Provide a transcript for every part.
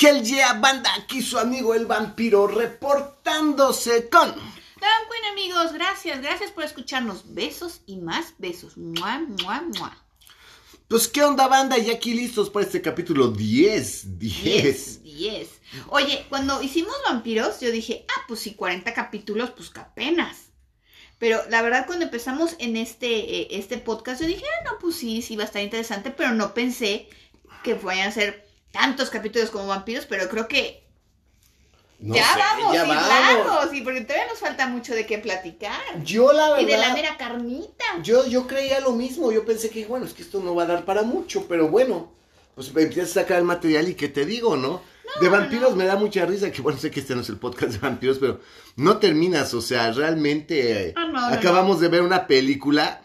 Hell yeah, banda, aquí su amigo el vampiro reportándose con... Dan Queen, amigos, gracias, gracias por escucharnos. Besos y más besos. Mua, mua, mua. Pues, ¿qué onda, banda? Y aquí listos para este capítulo 10. 10. 10, 10. Oye, cuando hicimos vampiros, yo dije, ah, pues sí, 40 capítulos, pues que apenas. Pero la verdad, cuando empezamos en este, eh, este podcast, yo dije, ah, no, pues sí, sí va a estar interesante, pero no pensé que vayan a ser tantos capítulos como vampiros, pero creo que No ya sé, vamos, ya sí, vamos. sí, porque todavía nos falta mucho de qué platicar. Yo, la verdad... Y de la mera carnita. Yo, yo creía lo mismo, yo pensé que, bueno, es que esto no va a dar para mucho, pero bueno, pues empiezas a sacar el material y qué te digo, ¿no? de vampiros no. me da mucha risa, que bueno, sé que este no es el podcast de vampiros, pero no terminas, o sea, realmente eh, Ah, no, no, acabamos de ver una película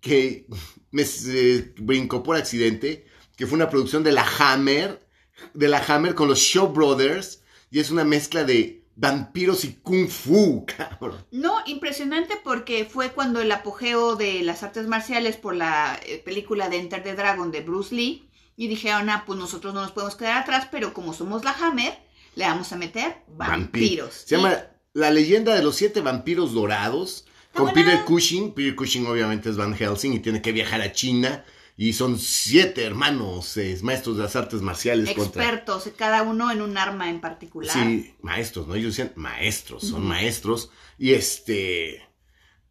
que me eh, brincó por accidente, que fue una producción de la Hammer, de la Hammer con los Shaw Brothers, y es una mezcla de vampiros y kung fu, cabrón. No, impresionante porque fue cuando el apogeo de las artes marciales por la eh, película de Enter the Dragon de Bruce Lee y dijeron, ah, pues nosotros no nos podemos quedar atrás, pero como somos la Hammer, le vamos a meter vampiros. Se llama La leyenda de los siete vampiros dorados. Con buena. Peter Cushing. Peter Cushing obviamente es Van Helsing y tiene que viajar a China. Y son siete hermanos eh, maestros de las artes marciales contra... expertos, cada uno en un arma en particular. Sí, maestros, ¿no? Ellos decían maestros, son maestros. Y este...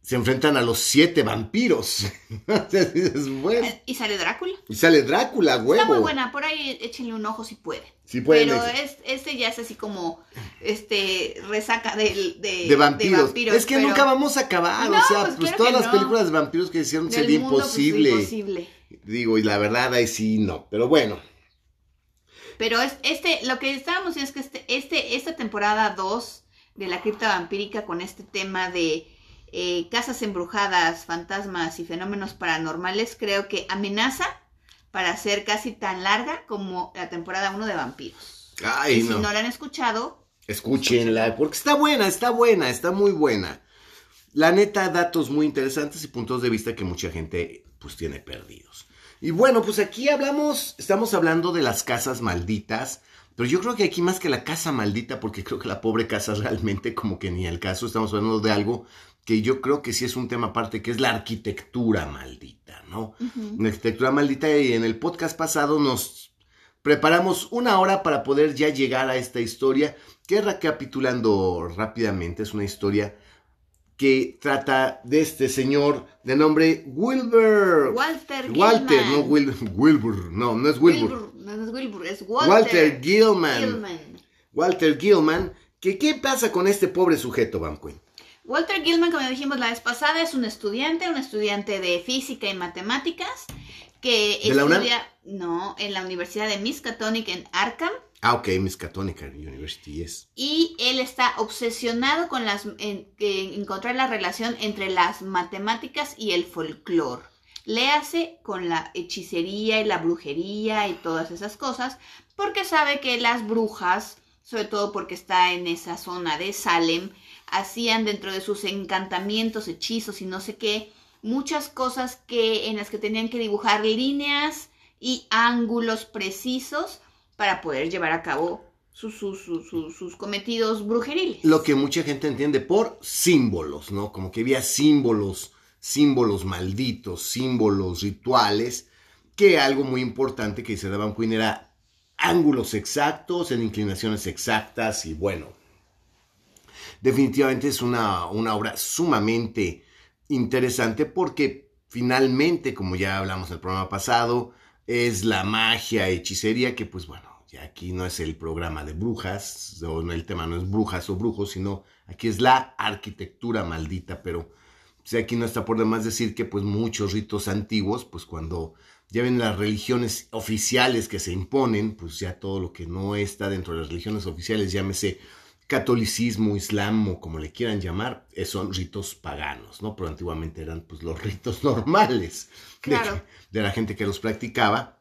Se enfrentan a los siete vampiros. Dices, bueno. Y sale Drácula. Y sale Drácula, huevo. Está muy buena, por ahí échenle un ojo si pueden. Sí pueden, Pero es- es, este ya es así como, este, resaca de, de vampiros. vampiros, es que pero nunca vamos a acabar. No, o sea, pues pues, claro todas las no. películas de vampiros que hicieron del sería mundo, pues, imposible. Digo, y la verdad ahí sí no. Pero bueno. Pero es, este, lo que estábamos diciendo es que este, este, esta temporada 2 de la cripta vampírica con este tema de eh, casas embrujadas, fantasmas y fenómenos paranormales, creo que amenaza para ser casi tan larga como la temporada 1 de vampiros. Ay, y si no. no la han escuchado, Escúchenla, porque está buena, está buena, está muy buena. La neta, datos muy interesantes y puntos de vista que mucha gente pues tiene perdidos. Y bueno, pues aquí hablamos, estamos hablando de las casas malditas, pero yo creo que aquí más que la casa maldita, porque creo que la pobre casa realmente como que ni el caso, estamos hablando de algo que yo creo que sí es un tema aparte, que es la arquitectura maldita, ¿no? La arquitectura maldita y en el podcast pasado nos preparamos una hora para poder ya llegar a esta historia, que recapitulando rápidamente es una historia que trata de este señor de nombre Wilbur. Walter Walter, Gilman. no Wil- Wilbur, no, no es Wilbur. Wilbur, no, no es Wilbur, es Walter, Walter Gilman. Gilman. Walter Gilman, que qué pasa con este pobre sujeto, Van Quinn? Walter Gilman, como dijimos la vez pasada, es un estudiante, un estudiante de física y matemáticas que ¿De la UNAM? estudia, no, en la Universidad de Miskatonic en Arkham Ah, ok, Miskatonic University, yes. y él está obsesionado con las en, que encontrar la relación entre las matemáticas y el folclore. Léase con la hechicería y la brujería y todas esas cosas, porque sabe que las brujas, sobre todo porque está en esa zona de Salem, hacían dentro de sus encantamientos, hechizos y no sé qué, muchas cosas que en las que tenían que dibujar líneas y ángulos precisos para poder llevar a cabo sus, sus, sus, sus- cometidos brujeriles. Lo que mucha gente entiende por símbolos, ¿no? Como que había símbolos, símbolos malditos, símbolos rituales, que algo muy importante que dice Van Quinn era ángulos exactos, en inclinaciones exactas y bueno, definitivamente es una, una obra sumamente interesante porque finalmente, como ya hablamos en el programa pasado, es la magia, hechicería, que pues bueno, ya aquí no es el programa de brujas, o el tema no es brujas o brujos, sino aquí es la arquitectura maldita, pero pues, aquí no está por demás decir que pues muchos ritos antiguos, pues cuando ya ven las religiones oficiales que se imponen, pues ya todo lo que no está dentro de las religiones oficiales, llámese catolicismo, islam o como le quieran llamar, eh, son ritos paganos, ¿no? Pero antiguamente eran pues los ritos normales de, Claro. de la gente que los practicaba.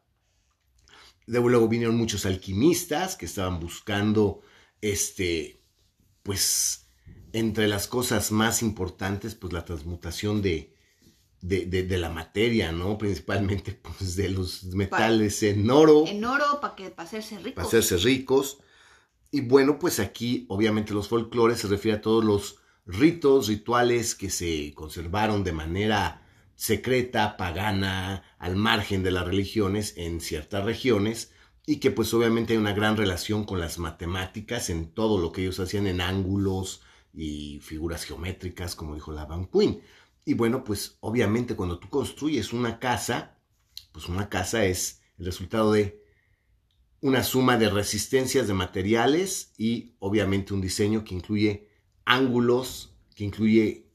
De- Luego vinieron muchos alquimistas que estaban buscando, este, pues, entre las cosas más importantes, pues la transmutación de, de, de- de la materia, ¿no? Principalmente pues, de los metales en oro. En oro para que para hacerse ricos. para hacerse ricos. Y bueno, pues aquí obviamente los folclores se refiere a todos los ritos, rituales que se conservaron de manera secreta, pagana, al margen de las religiones en ciertas regiones y que pues obviamente hay una gran relación con las matemáticas en todo lo que ellos hacían en ángulos y figuras geométricas, como dijo la Van. Y bueno, pues obviamente cuando tú construyes una casa, pues una casa es el resultado de una suma de resistencias de materiales y obviamente un diseño que incluye ángulos, que incluye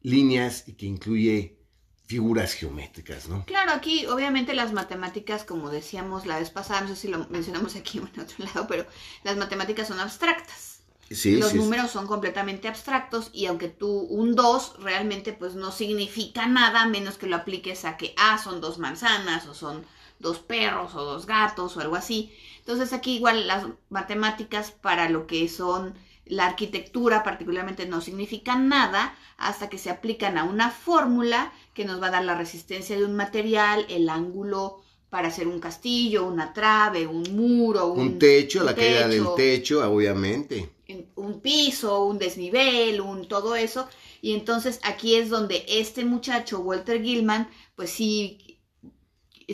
líneas y que incluye figuras geométricas, ¿no? Claro, aquí obviamente las matemáticas, como decíamos la vez pasada, no sé si lo mencionamos aquí o en otro lado, pero las matemáticas son abstractas. Sí, Los sí, números son completamente abstractos y aunque tú un 2 realmente pues no significa nada menos que lo apliques a que ah, son dos manzanas o son dos perros o dos gatos o algo así. Entonces aquí igual las matemáticas para lo que son la arquitectura particularmente no significan nada hasta que se aplican a una fórmula que nos va a dar la resistencia de un material, el ángulo para hacer un castillo, una trave, un muro, un, un techo, un la caída del techo obviamente. en un piso, un desnivel, un todo eso. Y entonces aquí es donde este muchacho, Walter Gilman, pues sí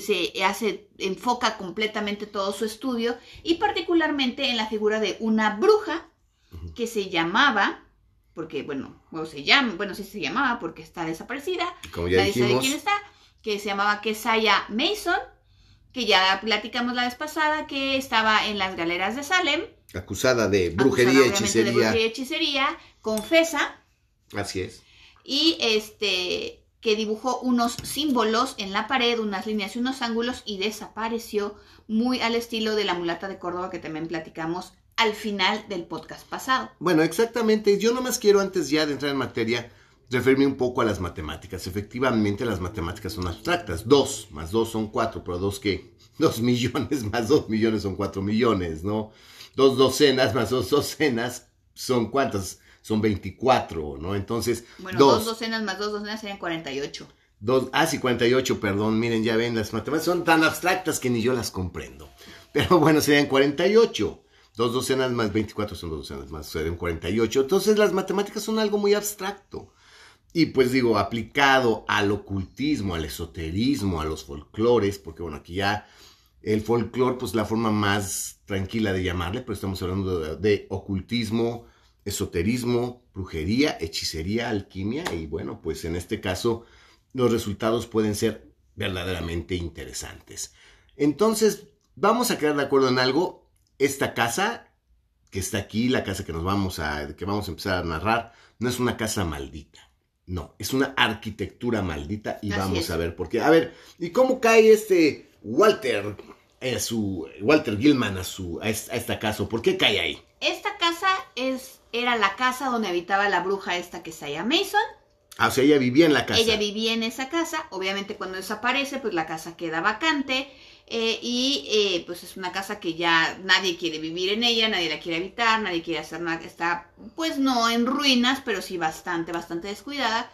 se hace, enfoca completamente todo su estudio y particularmente en la figura de una bruja que se llamaba, porque bueno, bueno, se llama, bueno, sí se llamaba porque está desaparecida, Como ya nadie sabe dijimos, quién está, que se llamaba Kesaya Mason, que ya platicamos la vez pasada que estaba en las galeras de Salem, acusada de acusada, brujería, de hechicería. brujería y hechicería, confesa Así es. y este que dibujó unos símbolos en la pared, unas líneas y unos ángulos y desapareció muy al estilo de la mulata de Córdoba que también platicamos al final del podcast pasado. Bueno, exactamente. Yo nomás quiero, antes ya de entrar en materia, referirme un poco a las matemáticas. Efectivamente, las matemáticas son abstractas. Dos más dos son cuatro, pero dos que dos millones más dos millones son cuatro millones, ¿no? Dos docenas más dos docenas son cuántas? Son 24, ¿no? Entonces, Bueno, dos, dos docenas más dos docenas serían 48. dos, ah, sí, 48, perdón, miren, ya ven, las matemáticas son tan abstractas que ni yo las comprendo. Pero bueno, serían 48. Dos docenas más 24 son dos docenas más, serían 48. Entonces las matemáticas son algo muy abstracto. Y pues digo, aplicado al ocultismo, al esoterismo, a los folclores, porque bueno, aquí ya el folclore, pues la forma más tranquila de llamarle, pero estamos hablando de, de ocultismo, esoterismo, brujería, hechicería, alquimia, y bueno, pues en este caso los resultados pueden ser verdaderamente interesantes. Entonces, vamos a quedar de acuerdo en algo. Esta casa que está aquí, la casa que nos vamos a, que vamos a empezar a narrar, no es una casa maldita. No, es una arquitectura maldita y Así vamos es. a ver por qué. A ver, ¿y cómo cae este Walter, a su, Walter Gilman a, su, a esta casa? ¿Por qué cae ahí? Esta casa es, era la casa donde habitaba la bruja esta que se llama Mason. Ah, o sea, ella vivía en la casa. Ella vivía en esa casa, obviamente cuando desaparece, pues la casa queda vacante eh, y eh, pues es una casa que ya nadie quiere vivir en ella, nadie la quiere habitar, nadie quiere hacer nada, está pues no en ruinas, pero sí bastante, bastante descuidada,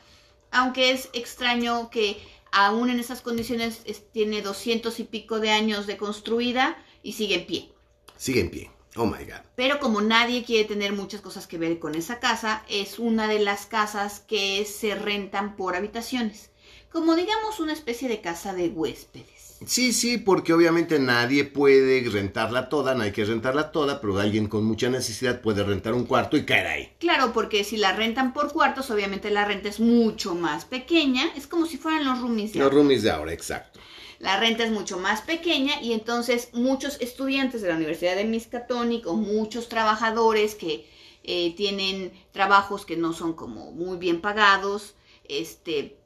aunque es extraño que aún en esas condiciones es- tiene doscientos y pico de años de construida y sigue en pie. Sigue en pie. Oh my God. Pero como nadie quiere tener muchas cosas que ver con esa casa, es una de las casas que se rentan por habitaciones. Como digamos una especie de casa de huéspedes. Sí, sí, porque obviamente nadie puede rentarla toda, no hay que rentarla toda, pero alguien con mucha necesidad puede rentar un cuarto y caer ahí. Claro, porque si la rentan por cuartos, obviamente la renta es mucho más pequeña. Es como si fueran los roomies. de Los ahora. roomies de ahora, exacto. La renta es mucho más pequeña y entonces muchos estudiantes de la Universidad de Miskatonic o muchos trabajadores que eh, tienen trabajos que no son como muy bien pagados, este,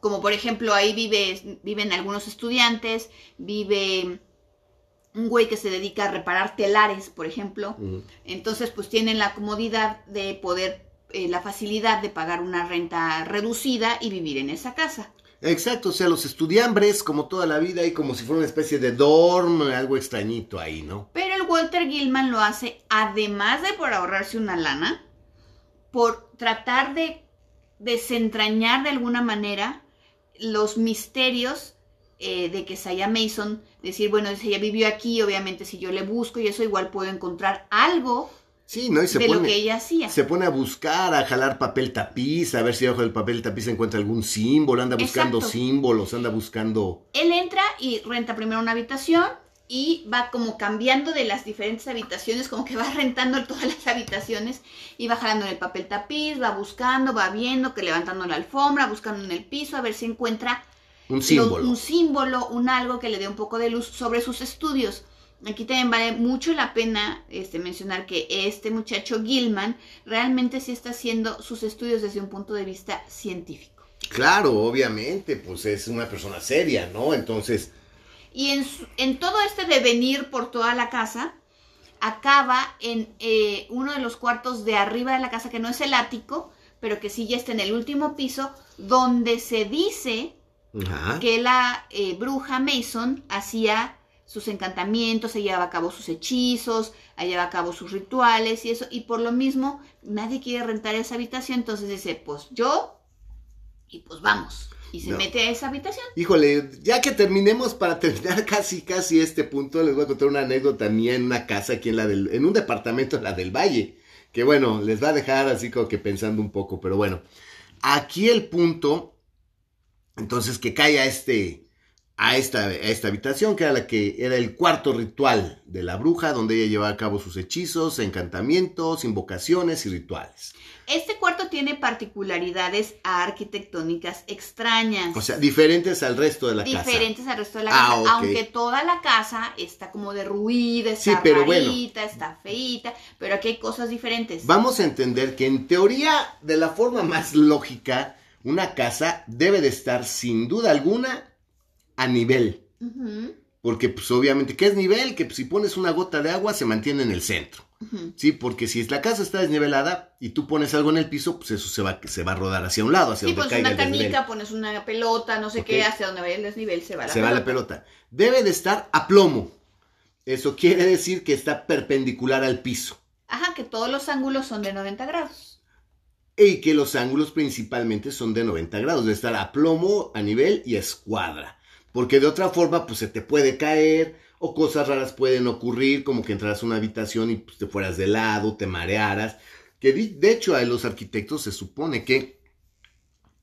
como por ejemplo ahí vive, viven algunos estudiantes, vive un güey que se dedica a reparar telares, por ejemplo, entonces pues tienen la comodidad de poder, eh, la facilidad de pagar una renta reducida y vivir en esa casa. Exacto, o sea, los estudiambres, como toda la vida, y como si fuera una especie de dorm, algo extrañito ahí, ¿no? Pero el Walter Gilman lo hace, además de por ahorrarse una lana, por tratar de desentrañar de alguna manera los misterios eh, de que Saya Mason, decir, bueno, si ella vivió aquí, obviamente si yo le busco y eso igual puedo encontrar algo Sí, ¿no? Y se de pone, lo que ella hacía. se pone a buscar, a jalar papel tapiz, a ver si debajo del papel tapiz encuentra algún símbolo, anda buscando Exacto. símbolos, anda buscando... Él entra y renta primero una habitación y va como cambiando de las diferentes habitaciones, como que va rentando todas las habitaciones y va jalando en el papel tapiz, va buscando, va viendo, que levantando la alfombra, buscando en el piso, a ver si encuentra Un lo- símbolo. un símbolo, un algo que le dé un poco de luz sobre sus estudios. Aquí también vale mucho la pena este, mencionar que este muchacho Gilman realmente sí está haciendo sus estudios desde un punto de vista científico. Claro, obviamente, pues es una persona seria, ¿no? Entonces, Y en, su- en todo este devenir por toda la casa, acaba en eh, uno de los cuartos de arriba de la casa, que no es el ático, pero que sí ya está en el último piso, donde se dice ajá. que la eh, bruja Mason hacía sus encantamientos, se llevaba a cabo sus hechizos, llevaba a cabo sus rituales y eso, y por lo mismo nadie quiere rentar esa habitación, entonces dice, pues yo, y pues vamos, y se No. mete a esa habitación. Híjole, ya que terminemos, para terminar casi, casi este punto, les voy a contar una anécdota mía en una casa aquí en la del, en un departamento, la del Valle, que bueno, les va a dejar así como que pensando un poco, pero bueno, aquí el punto, entonces que cae a este, a esta, a esta habitación, que era la que era el cuarto ritual de la bruja, donde ella llevaba a cabo sus hechizos, encantamientos, invocaciones y rituales. Este cuarto tiene particularidades arquitectónicas extrañas. O sea, diferentes al resto de la casa. diferentes al resto de la Ah, casa, aunque toda la casa está como derruida, está Sí, pero bueno. rarita, está feita, pero aquí hay cosas diferentes. Vamos a entender que en teoría, de la forma más lógica, una casa debe de estar sin duda alguna a nivel. Porque pues obviamente, ¿qué es nivel? Que pues, si pones una gota de agua se mantiene en el centro. Sí, porque si la casa está desnivelada y tú pones algo en el piso, pues eso se va, se va a rodar hacia un lado, hacia Sí, donde pones caiga una el desnivel. canica, pones una pelota, no sé qué, hacia donde vaya el desnivel se va la se pelota. va la pelota. Debe de estar a plomo. Eso quiere decir que está perpendicular al piso. Ajá, que todos los ángulos son de 90 grados. y que los ángulos principalmente son de 90 grados, de estar a plomo, a nivel y a escuadra. Porque de otra forma, pues se te puede caer o cosas raras pueden ocurrir, como que entras a una habitación y pues, te fueras de lado, te marearas. Que de hecho a los arquitectos se supone que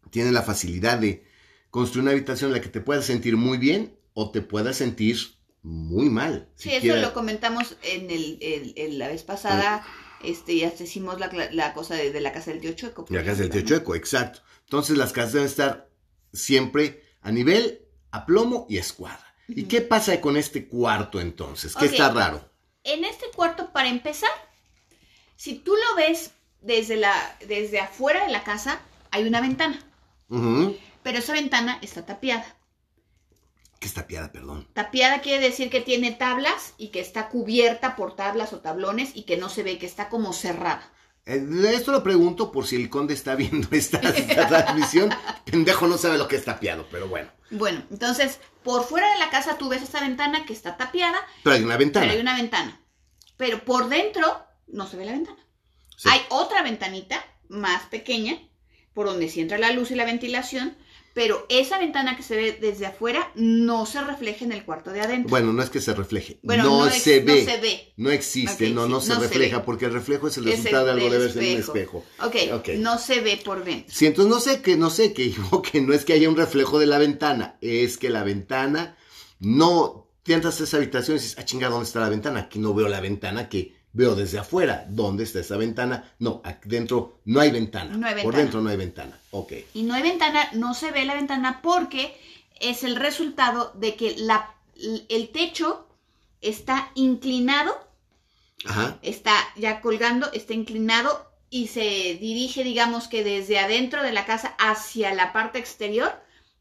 tienen la facilidad de construir una habitación en la que te puedas sentir muy bien o te puedas sentir muy mal. Sí, eso lo comentamos en, el, el- el- la vez pasada, este, ya hicimos la, la cosa de, de la casa del tío Chueco. La casa del tío. Chueco, exacto. Entonces las casas deben estar siempre a nivel, a plomo y escuadra. ¿Y qué pasa con este cuarto entonces? ¿Qué está raro? En este cuarto, para empezar, si tú lo ves desde, la, desde afuera de la casa, hay una ventana, pero esa ventana está tapiada. Que está piada, perdón. Tapiada quiere decir que tiene tablas y que está cubierta por tablas o tablones y que no se ve, que está como cerrada. Eh, esto lo pregunto por si el conde está viendo esta, esta transmisión. Pendejo no sabe lo que es tapiado, pero bueno. Bueno, entonces, por fuera de la casa tú ves esta ventana que está tapiada, Pero hay una ventana. pero hay una ventana. Pero por dentro no se ve la ventana. Sí. Hay otra ventanita más pequeña por donde sí entra la luz y la ventilación, pero esa ventana que se ve desde afuera no se refleja en el cuarto de adentro. Bueno, no es que se refleje. Bueno, no, ex- se no ve. se ve. No existe, no, no se no refleja, porque el reflejo es el Es resultado de algo del debe ser en un espejo. espejo. Ok, Ok. no se ve por dentro. Sí, entonces no sé que, no sé que que no es que haya un reflejo de la ventana, es que la ventana no, te entras a esa habitación y dices, ah, chinga, ¿dónde está la ventana? Aquí no veo la ventana que veo desde afuera. ¿Dónde está esa ventana? No, aquí dentro no hay ventana. No hay Por ventana. dentro no hay ventana. Ok. Y no hay ventana, no se ve la ventana porque es el resultado de que la, el techo está inclinado Ajá. está ya colgando, está inclinado y se dirige, digamos que desde adentro de la casa hacia la parte exterior.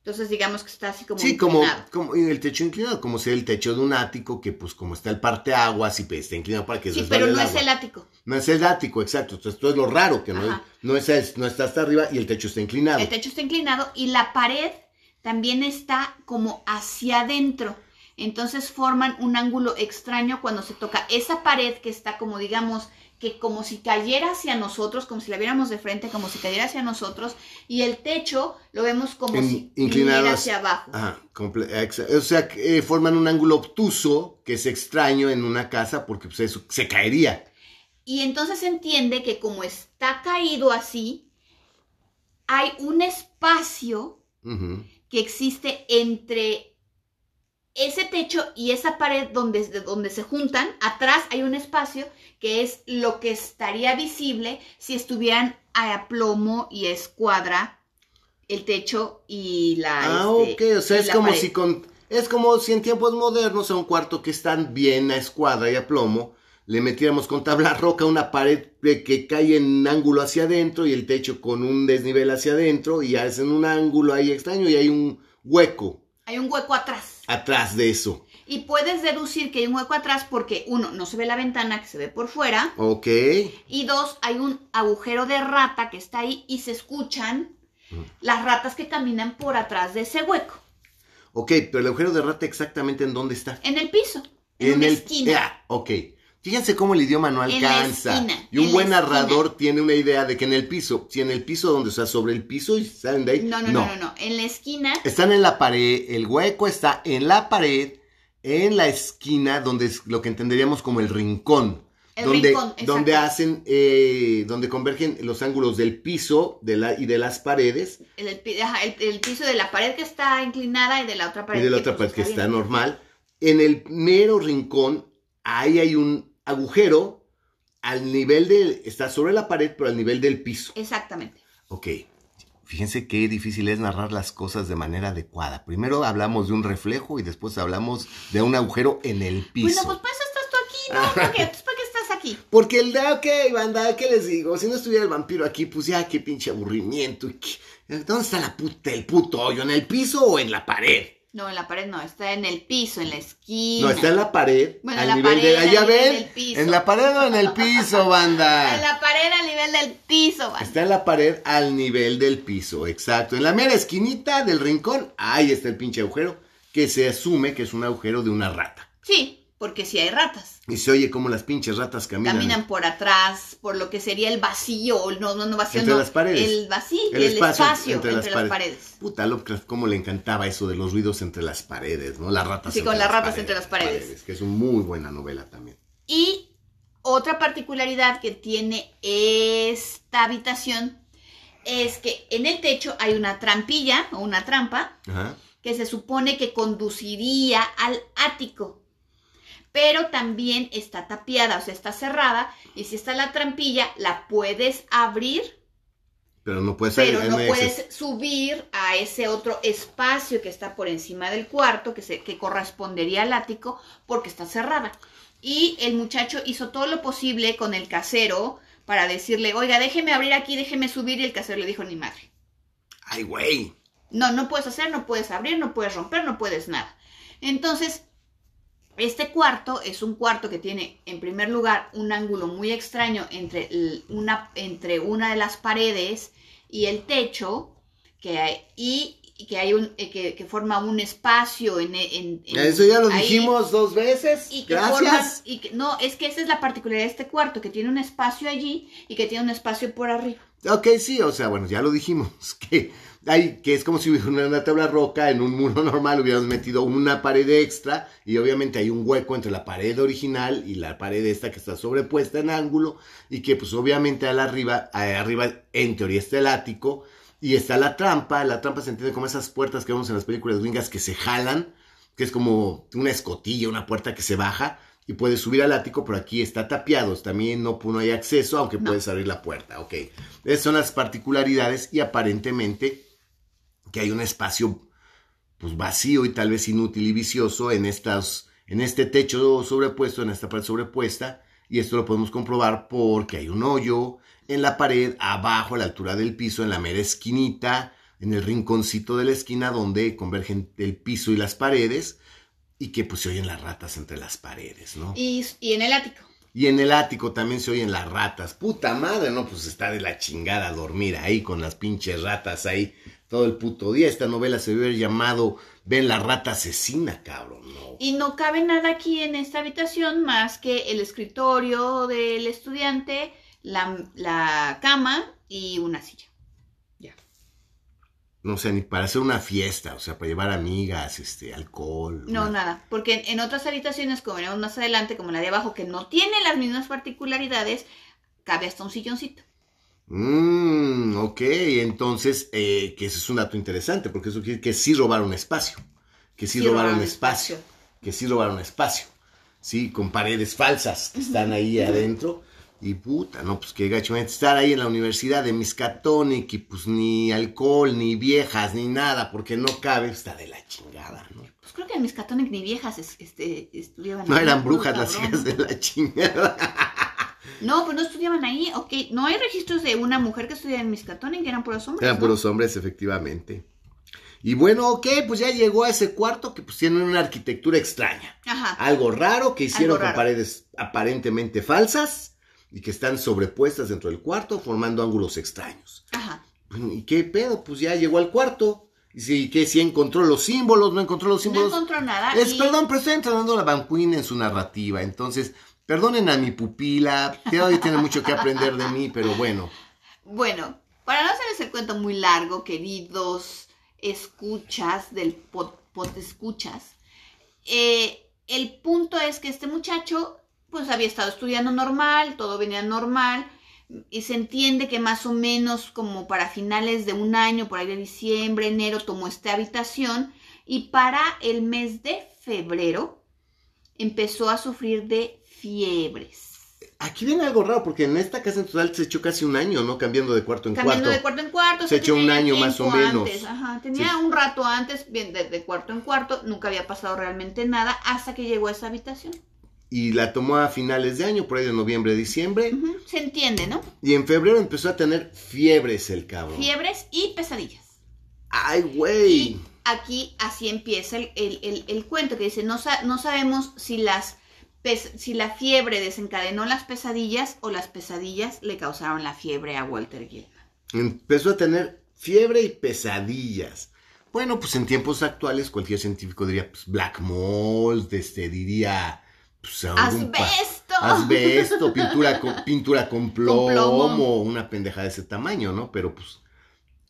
Entonces, digamos que está así como Sí, como, inclinado. como en el techo inclinado, como sea el techo de un ático, que pues como está el parteaguas y pues, está inclinado para que Sí, resbale pero no el es el ático. No es el ático, exacto. Entonces, esto es lo raro, que no, es, no, es, no está hasta arriba y el techo está inclinado. El techo está inclinado y la pared también está como hacia adentro. Entonces forman un ángulo extraño cuando se toca esa pared que está como digamos que como si cayera hacia nosotros, como si la viéramos de frente, como si cayera hacia nosotros, y el techo lo vemos como En- si inclinado hacia- hacia abajo. Ajá, o sea, eh, forman un ángulo obtuso que es extraño en una casa porque pues, eso se caería. Y entonces se entiende que como está caído así, hay un espacio que existe entre ese techo y esa pared donde, de donde se juntan. Atrás hay un espacio que es lo que estaría visible si estuvieran a plomo y a escuadra el techo y la... Ah, este, ok, o sea, es como pared. si con... Es como si en tiempos modernos a un cuarto que están bien a escuadra y a plomo, le metiéramos con tabla roca una pared que cae en ángulo hacia adentro y el techo con un desnivel hacia adentro y hacen un ángulo ahí extraño y hay un hueco Hay un hueco atrás. Atrás de eso. Y puedes deducir que hay un hueco atrás porque, uno, no se ve la ventana que se ve por fuera. Ok. Y dos, hay un agujero de rata que está ahí y se escuchan Mm. las ratas que caminan por atrás de ese hueco. Ok, pero el agujero de rata exactamente en dónde está. En el piso. En, una el esquina. Ah, ok. Fíjense cómo el idioma no alcanza. esquina, y un en buen narrador tiene una idea de que en el piso, si en el piso donde, o sea, sobre el piso y salen de ahí. No, no, no, no, no. En la esquina. Están en la pared, el hueco está en la pared, en la esquina, donde es lo que entenderíamos como el rincón. El donde, rincón, donde hacen, eh, donde convergen los ángulos del piso de la, y de las paredes El, el pi- ajá, el- el piso de la pared que está inclinada y de la otra pared y de la que, otra pues, pared que está normal. En el mero rincón, ahí hay un agujero al nivel del, está sobre la pared, pero al nivel del piso. Exactamente. Ok, fíjense qué difícil es narrar las cosas de manera adecuada. Primero hablamos de un reflejo y después hablamos de un agujero en el piso. Bueno, pues eso estás tú aquí, ¿no? ¿Para qué, Pues, ¿para qué estás aquí? Porque el de, ok, banda, ¿qué les digo? Si no estuviera el vampiro aquí, pues ya, qué pinche aburrimiento. ¿Dónde está la puta, el puto hoyo? ¿En el piso o en la pared? No, en la pared no, está en el piso, en la esquina. No, está en la pared. Bueno, al en la nivel pared, de. al Allá ven. En la pared o en el piso, banda. En la pared al nivel del piso, man. Está en la pared al nivel del piso, exacto. En la mera esquinita del rincón, ahí está el pinche agujero, que se asume que es un agujero de una rata. Sí, porque si hay ratas. Y se oye como las pinches ratas caminan. Caminan por atrás, por lo que sería el vacío, no, no, no vacío, Entre no, las paredes. El vacío, El el, espacio espacio, entre entre, las las, paredes. paredes. Puta Lovecraft, cómo le encantaba eso de los ruidos entre las paredes, ¿no? Las ratas. Sí, con las ratas entre las paredes. Que es una muy buena novela también. Y otra particularidad que tiene esta habitación es que en el techo hay una trampilla o una trampa Ajá. que se supone que conduciría al ático. Pero también está tapiada, o sea, está cerrada. Y si está la trampilla, la puedes abrir, Pero no pero puedes subir a ese otro espacio que está por encima del cuarto, que, se, que correspondería al ático, porque está cerrada. Y el muchacho hizo todo lo posible con el casero para decirle, oiga, déjeme abrir aquí, déjeme subir. Y el casero le dijo, ni madre. Ay, güey. No, no puedes hacer, no puedes abrir, no puedes romper, no puedes nada. Entonces, este cuarto es un cuarto que tiene, en primer lugar, un ángulo muy extraño entre, una, entre una de las paredes y el techo, que hay, y que hay un, eh, que, que forma un espacio en, en- en- Eso ya lo ahí, dijimos dos veces. y que Gracias. forman- y que- no, es que esa es la particularidad de este cuarto, que tiene un espacio allí y que tiene un espacio por arriba. Ok, sí, o sea, bueno, ya lo dijimos, que hay, que es como si hubiera una, tabla roca en un muro normal, hubiéramos metido una pared extra y obviamente hay un hueco entre la pared original y la pared esta que está sobrepuesta en ángulo y que pues obviamente al arriba, arriba en teoría está el ático y está la trampa, la trampa se entiende como esas puertas que vemos en las películas gringas que se jalan, que es como una escotilla, una puerta que se baja y puedes subir al ático, pero aquí está tapiado, también no, no hay acceso, aunque No. puedes abrir la puerta, ok. Esas son las particularidades y aparentemente que hay un espacio pues vacío y tal vez inútil y vicioso en estas en este techo sobrepuesto, en esta pared sobrepuesta y esto lo podemos comprobar porque hay un hoyo en la pared abajo a la altura del piso en la mera esquinita, en el rinconcito de la esquina donde convergen el piso y las paredes y que pues se oyen las ratas entre las paredes, ¿no? Y, y en el ático. Y en el ático también se oyen las ratas. Puta madre, no, pues está de la chingada dormir ahí con las pinches ratas ahí todo el puto día. Esta novela se debe haber llamado Ven la rata asesina, cabrón, ¿no? Y no cabe nada aquí en esta habitación más que el escritorio del estudiante, la, la cama y una silla. No sé, ni para hacer una fiesta, o sea, para llevar amigas, este, alcohol. No, una- nada. Porque en, otras habitaciones, como veremos más adelante, como la de abajo, que no tiene las mismas particularidades, cabe hasta un silloncito. Mmm, ok, entonces, eh, que ese es un dato interesante, porque eso quiere decir que sí robaron espacio, que sí, Sí robaron robaron espacio, espacio. que sí robaron espacio, sí, con paredes falsas que están ahí adentro, y puta, no, pues qué gacho, estar ahí en la universidad de Miskatonic, y pues ni alcohol, ni viejas, ni nada, porque no cabe, está de la chingada, ¿no? Pues creo que en Miskatonic ni viejas es- este, estudiaban No eran brujas las hijas de la chingada. No, pues no estudiaban ahí. Ok, no hay registros de una mujer que estudiaba en Miskatonic, eran puros hombres. Eran ¿no? puros hombres, efectivamente. Y bueno, ok, pues ya llegó a ese cuarto que pues tiene una arquitectura extraña. Ajá. Algo raro que hicieron Algo con raro. paredes aparentemente falsas y que están sobrepuestas dentro del cuarto formando ángulos extraños. Ajá. ¿Y qué pedo? Pues ya llegó al cuarto. Y si, que si encontró los símbolos, no encontró los No símbolos. encontró nada. Es, y- Perdón, pero estoy entrenando a la Van Queen en su narrativa. Entonces, perdonen a mi pupila. Todavía tiene mucho que aprender de mí, pero bueno. Bueno, para no hacerles el cuento muy largo, queridos escuchas del pod, pod escuchas, eh, el punto es que este muchacho pues había estado estudiando normal, todo venía normal, y se entiende que más o menos como para finales de un año, por ahí de diciembre, enero, tomó esta habitación y para el mes de febrero empezó a sufrir de fiebres. Aquí viene algo raro, porque en esta casa en total se echó casi un año, ¿no? Cambiando de cuarto en Cambiando cuarto. de cuarto en cuarto. Se echó un año más o menos. antes, Ajá, tenía Sí. un rato antes, bien, de, de cuarto en cuarto, nunca había pasado realmente nada hasta que llegó a esa habitación. Y la tomó a finales de año, por ahí de noviembre, diciembre. Se entiende, ¿no? Y en febrero empezó a tener fiebres el cabrón. Fiebres y pesadillas. ¡Ay, güey! Y aquí así empieza el, el- el- el cuento que dice, no, sa- no sabemos si, las pes- si la fiebre desencadenó las pesadillas o las pesadillas le causaron la fiebre a Walter Gilman. Empezó a tener fiebre y pesadillas. Bueno, pues en tiempos actuales cualquier científico diría, pues Black Mold, este, diría... Pues, algún ¡Asbesto! Asbesto, pintura con, pintura con plomo, plomo. una pendeja de ese tamaño, ¿no? Pero pues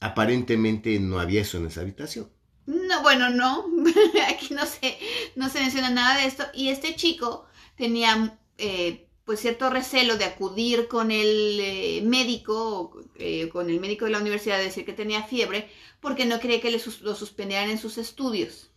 aparentemente no había eso en esa habitación. No, bueno, no. Aquí no se, no se menciona nada de esto. Y este chico tenía eh, pues cierto recelo de acudir con el eh, médico, eh, con el médico de la universidad, a decir que tenía fiebre, porque no quería que le sus- lo suspendieran en sus estudios.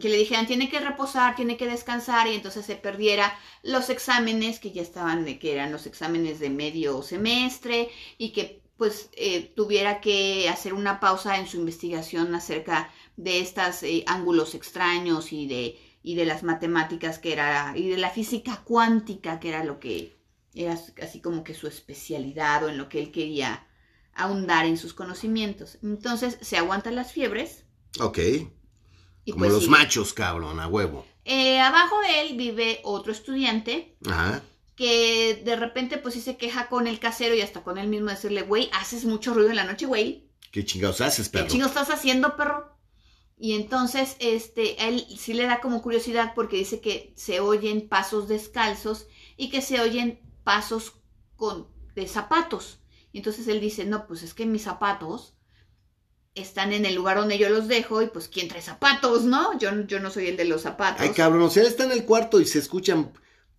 Que le dijeran, tiene que reposar, tiene que descansar, y entonces se perdiera los exámenes que ya estaban, que eran los exámenes de medio semestre, y que pues eh, tuviera que hacer una pausa en su investigación acerca de estos ángulos extraños y de, y de las matemáticas que era, y de la física cuántica que era lo que era así como que su especialidad o en lo que él quería ahondar en sus conocimientos. Entonces se aguantan las fiebres Ok. Y Como pues los sí. machos, cabrón, a huevo. Eh, abajo de él vive otro estudiante Ajá. que de repente pues sí se queja con el casero y hasta con él mismo decirle, güey, haces mucho ruido en la noche, güey. ¿Qué chingados haces, ¿Qué perro? chingo estás haciendo, perro? Y entonces, este, él sí le da como curiosidad porque dice que se oyen pasos descalzos y que se oyen pasos con, de zapatos. Y entonces él dice, no, pues es que mis zapatos están en el lugar donde yo los dejo y pues ¿quién trae zapatos, no? Yo, yo no soy el de los zapatos. Ay, cabrón, o sea, él está en el cuarto y se escuchan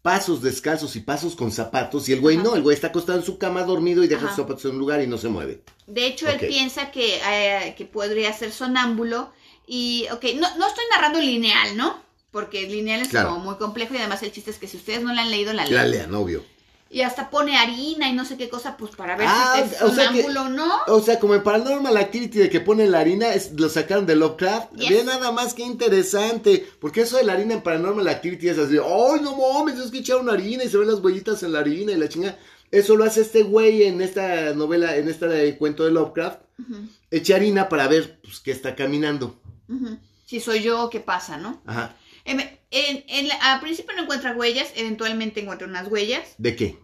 pasos descalzos y pasos con zapatos y el güey Ajá. no, el güey está acostado en su cama dormido y deja Ajá. sus zapatos en un lugar y no se mueve. De hecho, él piensa que, eh, que podría ser sonámbulo. Y, ok, no, no estoy narrando lineal, ¿no? Porque lineal es Claro. como muy complejo y además el chiste es que si ustedes no la han leído, la La leen. lean, obvio. Y hasta pone harina y no sé qué cosa, pues para ver Ah, si es o sea que- o no. O sea, como en Paranormal Activity de que ponen la harina, es- lo sacaron de Lovecraft. Yes. Ve nada más que interesante. Porque eso de la harina en Paranormal Activity es así, ¡ay, no mames! Es que echaron harina y se ven las huellitas en la harina y la chinga. Eso lo hace este güey en esta novela, en este cuento de Lovecraft. Ujú, Echa harina para ver pues, qué está caminando. ujú. Si soy yo, ¿qué pasa, no? Ajá. En, en- en la- al principio no encuentra huellas, eventualmente encuentra unas huellas. ¿De qué?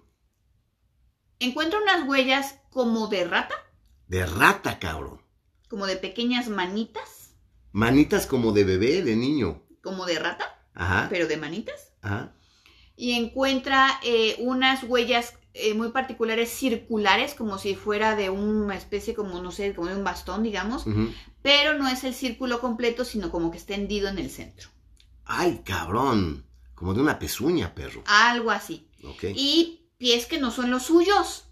Encuentra unas huellas como de rata, De rata, cabrón. como de pequeñas manitas, Manitas como de bebé, de niño. como de rata, Ajá. pero de manitas. Ajá. y encuentra eh, unas huellas eh, muy particulares circulares, como si fuera de una especie, como no sé, como de un bastón, digamos, pero no es el círculo completo, sino como que está hendido en el centro. Ay, cabrón. Como de una pezuña, perro. Algo así. Ok. Y pies que no son los suyos.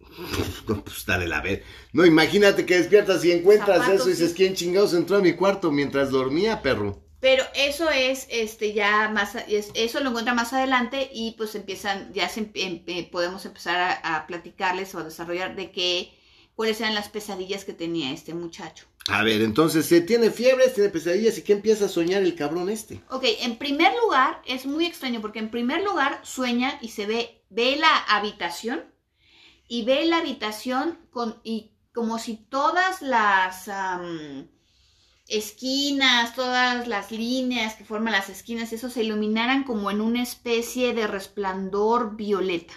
No, pues dale la ver. No, imagínate que despiertas y encuentras Zapatos, eso y dices. ¿quién chingados entró a mi cuarto mientras dormía, perro? Pero eso es, este, ya más, eso lo encuentra más adelante y pues empiezan, ya se, em- em- podemos empezar a, a platicarles o a desarrollar de qué, cuáles eran las pesadillas que tenía este muchacho. A ver, entonces, eh, tiene fiebres, tiene pesadillas y ¿qué empieza a soñar el cabrón este? Ok, en primer lugar, es muy extraño porque en primer lugar sueña y se ve, ve la habitación y ve la habitación con, y como si todas las esquinas, todas las líneas que forman las esquinas, eso se iluminaran como en una especie de resplandor violeta.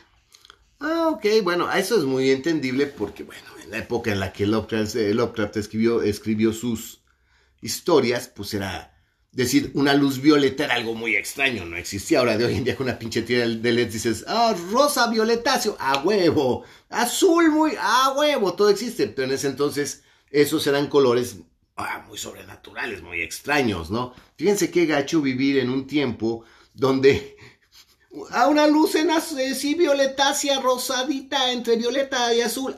Ah, ok, bueno, eso es muy entendible porque, bueno, en la época en la que Lovecraft, eh, Lovecraft escribió, escribió sus historias, pues era decir una luz violeta era algo muy extraño, no existía. Ahora de hoy en día con una pinche tira de LED dices, ah, rosa violetáceo, a huevo, azul muy, a huevo, todo existe. Pero en ese entonces esos eran colores ah, muy sobrenaturales, muy extraños, ¿no? Fíjense qué gacho vivir en un tiempo donde a una luz en az- eh, violetácea, rosadita, entre violeta y azul.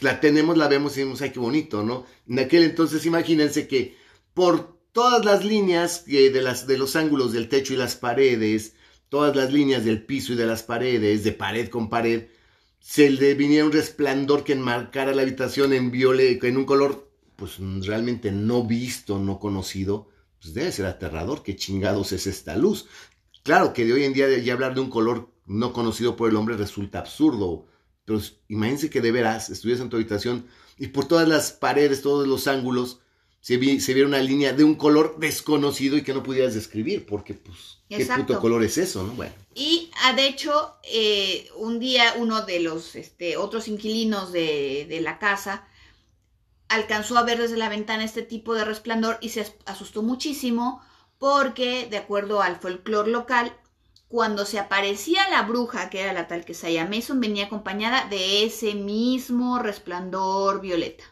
La tenemos, la vemos y decimos, ay, qué bonito, ¿no? En aquel entonces, imagínense que por todas las líneas eh, de, las, de los ángulos del techo y las paredes, todas las líneas del piso y de las paredes, de pared con pared, se le viniera un resplandor que enmarcara la habitación en viole, en un color, pues realmente no visto, no conocido, pues debe ser aterrador, qué chingados es esta luz. Claro que de hoy en día ya hablar de un color no conocido por el hombre resulta absurdo, pero imagínense que de veras estuvieras en tu habitación y por todas las paredes, todos los ángulos, se, vi- se viera una línea de un color desconocido y que no pudieras describir, porque pues, ¿qué puto color es eso, no? Bueno. Y ah, de hecho, eh, un día uno de los este, otros inquilinos de, de la casa alcanzó a ver desde la ventana este tipo de resplandor y se as- asustó muchísimo porque, de acuerdo al folclore local, cuando se aparecía la bruja, que era la tal que Saya Mason, venía acompañada de ese mismo resplandor violeta.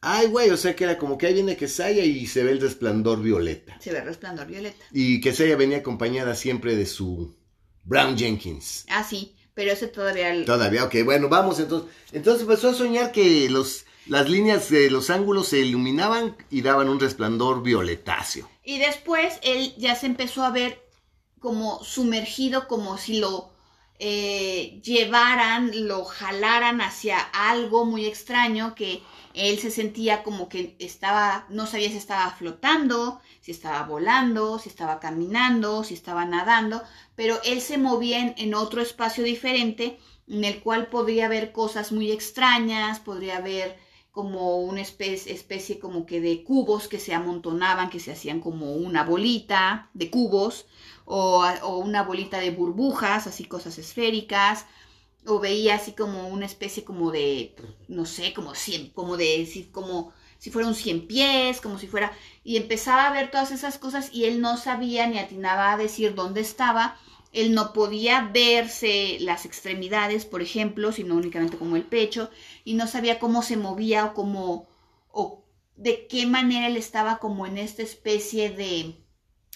Ay, güey, o sea que era como que ahí viene Quesaya y se ve el resplandor violeta. Se ve resplandor violeta. Y Quesaya venía acompañada siempre de su Brown Jenkins. Ah, sí, pero ese todavía... el- Todavía, ok, bueno, vamos entonces. Entonces empezó a soñar que los, las líneas de los ángulos se iluminaban y daban un resplandor violetáceo. Y después él ya se empezó a ver como sumergido, como si lo eh, llevaran, lo jalaran hacia algo muy extraño que él se sentía como que estaba, no sabía si estaba flotando, si estaba volando, si estaba caminando, si estaba nadando, pero él se movía en, otro espacio diferente en el cual podría ver cosas muy extrañas, podría ver como una especie, como que de cubos que se amontonaban, que se hacían como una bolita de cubos, o, una bolita de burbujas, así cosas esféricas, o veía así como una especie como de, no sé, como cien, como de, como si fuera un cien pies, como si fuera, y empezaba a ver todas esas cosas y él no sabía ni atinaba a decir dónde estaba, él no podía verse las extremidades, por ejemplo, sino únicamente como el pecho, y no sabía cómo se movía o cómo, o de qué manera él estaba como en esta especie de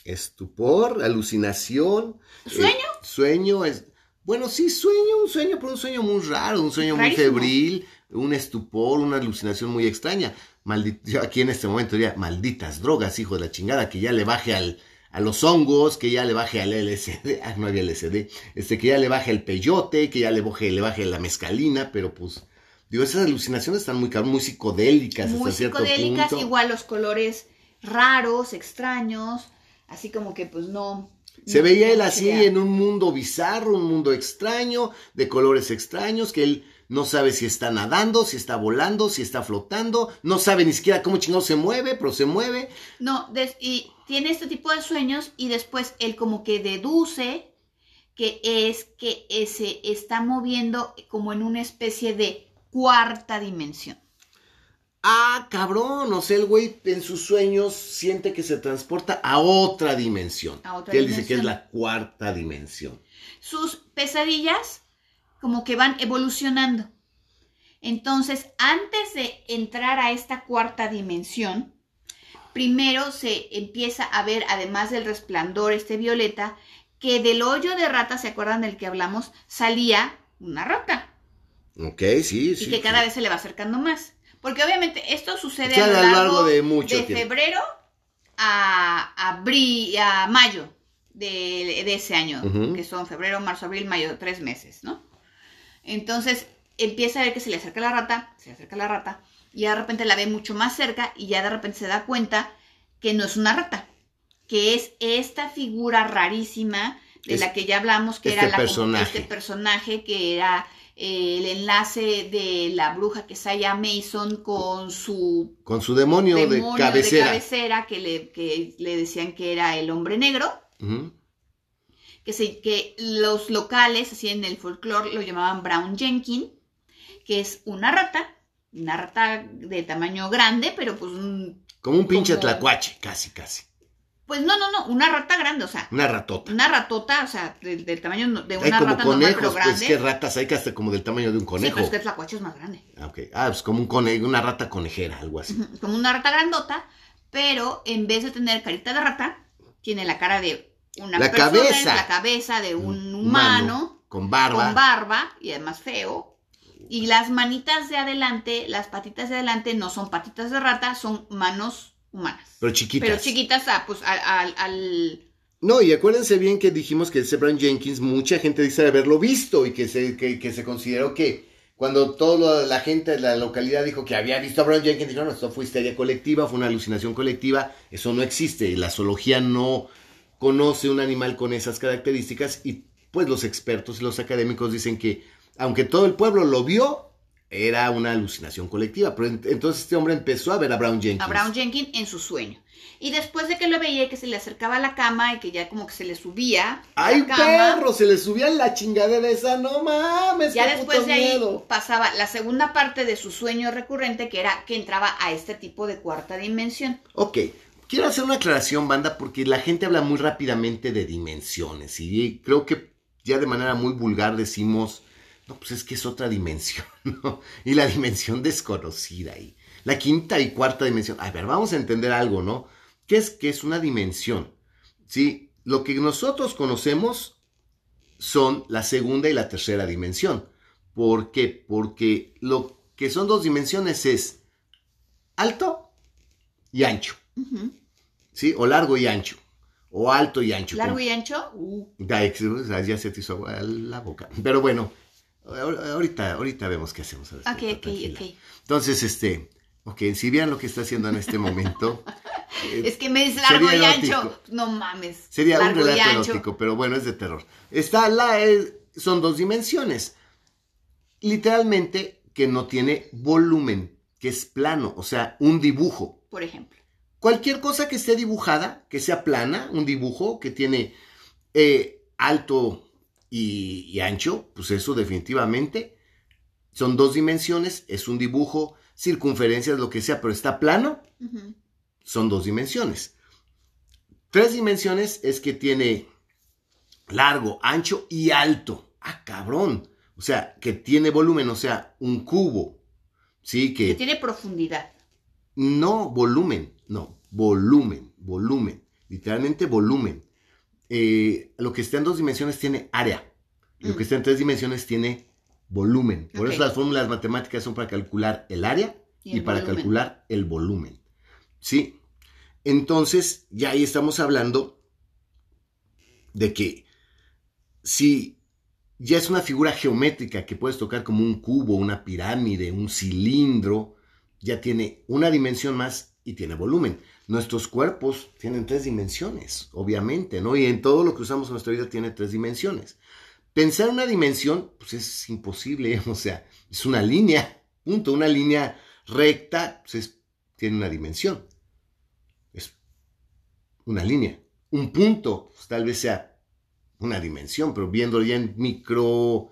Estupor, alucinación. sueño. eh, sueño es. Bueno, sí, sueño, un sueño, pero un sueño muy raro, un sueño muy febril, un estupor, una alucinación muy extraña. Maldi- yo aquí en este momento diría, malditas drogas, hijo de la chingada, que ya le baje al, a los hongos, que ya le baje al LSD, ah, no había LSD, este, que ya le baje el peyote, que ya le baje, le baje la mezcalina, pero pues, digo, esas alucinaciones están muy, muy psicodélicas muy hasta cierto psicodélicas, punto. igual los colores raros, extraños, así como que pues no. Se no- veía él así en un mundo bizarro, un mundo extraño, de colores extraños, que él no sabe si está nadando, si está volando, si está flotando, no sabe ni siquiera cómo chingado se mueve, pero se mueve. No, y tiene este tipo de sueños y después él como que deduce que es que se está moviendo como en una especie de cuarta dimensión. Ah, cabrón, o sea, el güey en sus sueños siente que se transporta a otra dimensión. A otra que él dice que es la cuarta dimensión. sus pesadillas como que van evolucionando. Entonces, antes de entrar a esta cuarta dimensión, primero se empieza a ver, además del resplandor este violeta, que del hoyo de rata, ¿se acuerdan del que hablamos? Salía una rata Ok, sí, sí. y que cada sí. vez se le va acercando más. Porque obviamente esto sucede a lo a largo, largo de mucho tiempo. febrero a, abri- a mayo de, de ese año, que son febrero, marzo, abril, mayo, tres meses, ¿no? Entonces empieza a ver que se le acerca la rata, se le acerca la rata, y de repente la ve mucho más cerca y ya de repente se da cuenta que no es una rata, que es esta figura rarísima de Es- la que ya hablamos, que este era la, personaje. este personaje que era eh, el enlace de la bruja que Saya Mason con su Con su demonio, demonio de cabecera. cabecera que, le, que le decían que era el hombre negro. Que, se, que los locales, así en el folclore, lo llamaban Brown Jenkins, que es una rata, una rata de tamaño grande, pero pues un- Como un pinche Como- tlacuache, casi, casi. pues no, no, no, una rata grande, o sea, Una ratota. una ratota, o sea, del, del tamaño de Hay una como rata normal, pero conejos, pues grande. que ratas hay que hasta como del tamaño de un Sí, conejo. pero es que el tlacuache es más grande. Ah, ok. Ah, pues como un conejo, una rata conejera, algo así. Como una rata grandota, pero en vez de tener carita de rata, tiene la cara de una La persona, cabeza. la cabeza de un humano, Con barba. con barba y además feo. Y las manitas de adelante, las patitas de adelante no son patitas de rata, son manos humanas. pero chiquitas. Pero chiquitas, ah, pues al, al- al- No, y acuérdense bien que dijimos que ese Brown Jenkins, mucha gente dice haberlo visto y que se, que, que se consideró que cuando toda la gente de la localidad dijo que había visto a Brown Jenkins, dijeron, no, esto fue histeria colectiva, fue una alucinación colectiva, eso no existe, la zoología no conoce un animal con esas características y pues los expertos y los académicos dicen que aunque todo el pueblo lo vio, era una alucinación colectiva, pero en- entonces este hombre empezó a ver a Brown Jenkins. a Brown Jenkins en su sueño. Y después de que lo veía y que se le acercaba a la cama y que ya como que se le subía a ¡Ay, la cama, perro! Se le subía la chingadera esa, no mames, Ya qué después puto de ahí miedo. pasaba la segunda parte de su sueño recurrente, que era que entraba a este tipo de cuarta dimensión. Ok, quiero hacer una aclaración, banda, porque la gente habla muy rápidamente de dimensiones y creo que ya de manera muy vulgar decimos, no, pues es que es otra dimensión, ¿no? Y la dimensión desconocida y la quinta y cuarta dimensión. A ver, vamos a entender algo, ¿no? ¿Qué es que es una dimensión? Sí, lo que nosotros conocemos son la segunda y la tercera dimensión. ¿Por qué? Porque lo que son dos dimensiones es alto y ancho. ¿Sí? O largo y ancho, o alto y ancho. Largo como- y ancho. uh, ya se te hizo la boca. Pero bueno, ahor- ahorita, ahorita vemos qué hacemos. ok, respecto, ok, tranquila. ok. Entonces, este, ok, si vieran lo que está haciendo en este momento, eh, Es que me dice largo y ancho. erótico. No mames. sería un largo relato erótico, pero bueno, es de terror. Está la, eh, son dos dimensiones. Literalmente que no tiene volumen, que es plano, o sea, un dibujo. Por ejemplo. Cualquier cosa que esté dibujada, que sea plana, un dibujo que tiene eh, alto y, y ancho, pues eso definitivamente son dos dimensiones, es un dibujo, circunferencias, lo que sea, pero está plano, son dos dimensiones. Tres dimensiones es que tiene largo, ancho y alto. Ah, cabrón. O sea, que tiene volumen, o sea, un cubo. Sí, Que tiene profundidad. no volumen, no, volumen, volumen, literalmente volumen. Eh, lo que está en dos dimensiones tiene área, lo Mm. que está en tres dimensiones tiene volumen. Por eso las fórmulas matemáticas son para calcular el área Y para volumen. calcular el volumen. ¿Sí? Entonces, ya ahí estamos hablando de que si ya es una figura geométrica que puedes tocar como un cubo, una pirámide, un cilindro, ya tiene una dimensión más y tiene volumen. Nuestros cuerpos tienen tres dimensiones, obviamente, ¿no? Y en todo lo que usamos en nuestra vida tiene tres dimensiones. Pensar una dimensión, pues es imposible, o sea, es una línea, punto, una línea recta, pues es- tiene una dimensión. Es una línea. Un punto, pues tal vez sea una dimensión, pero viéndolo ya en micro,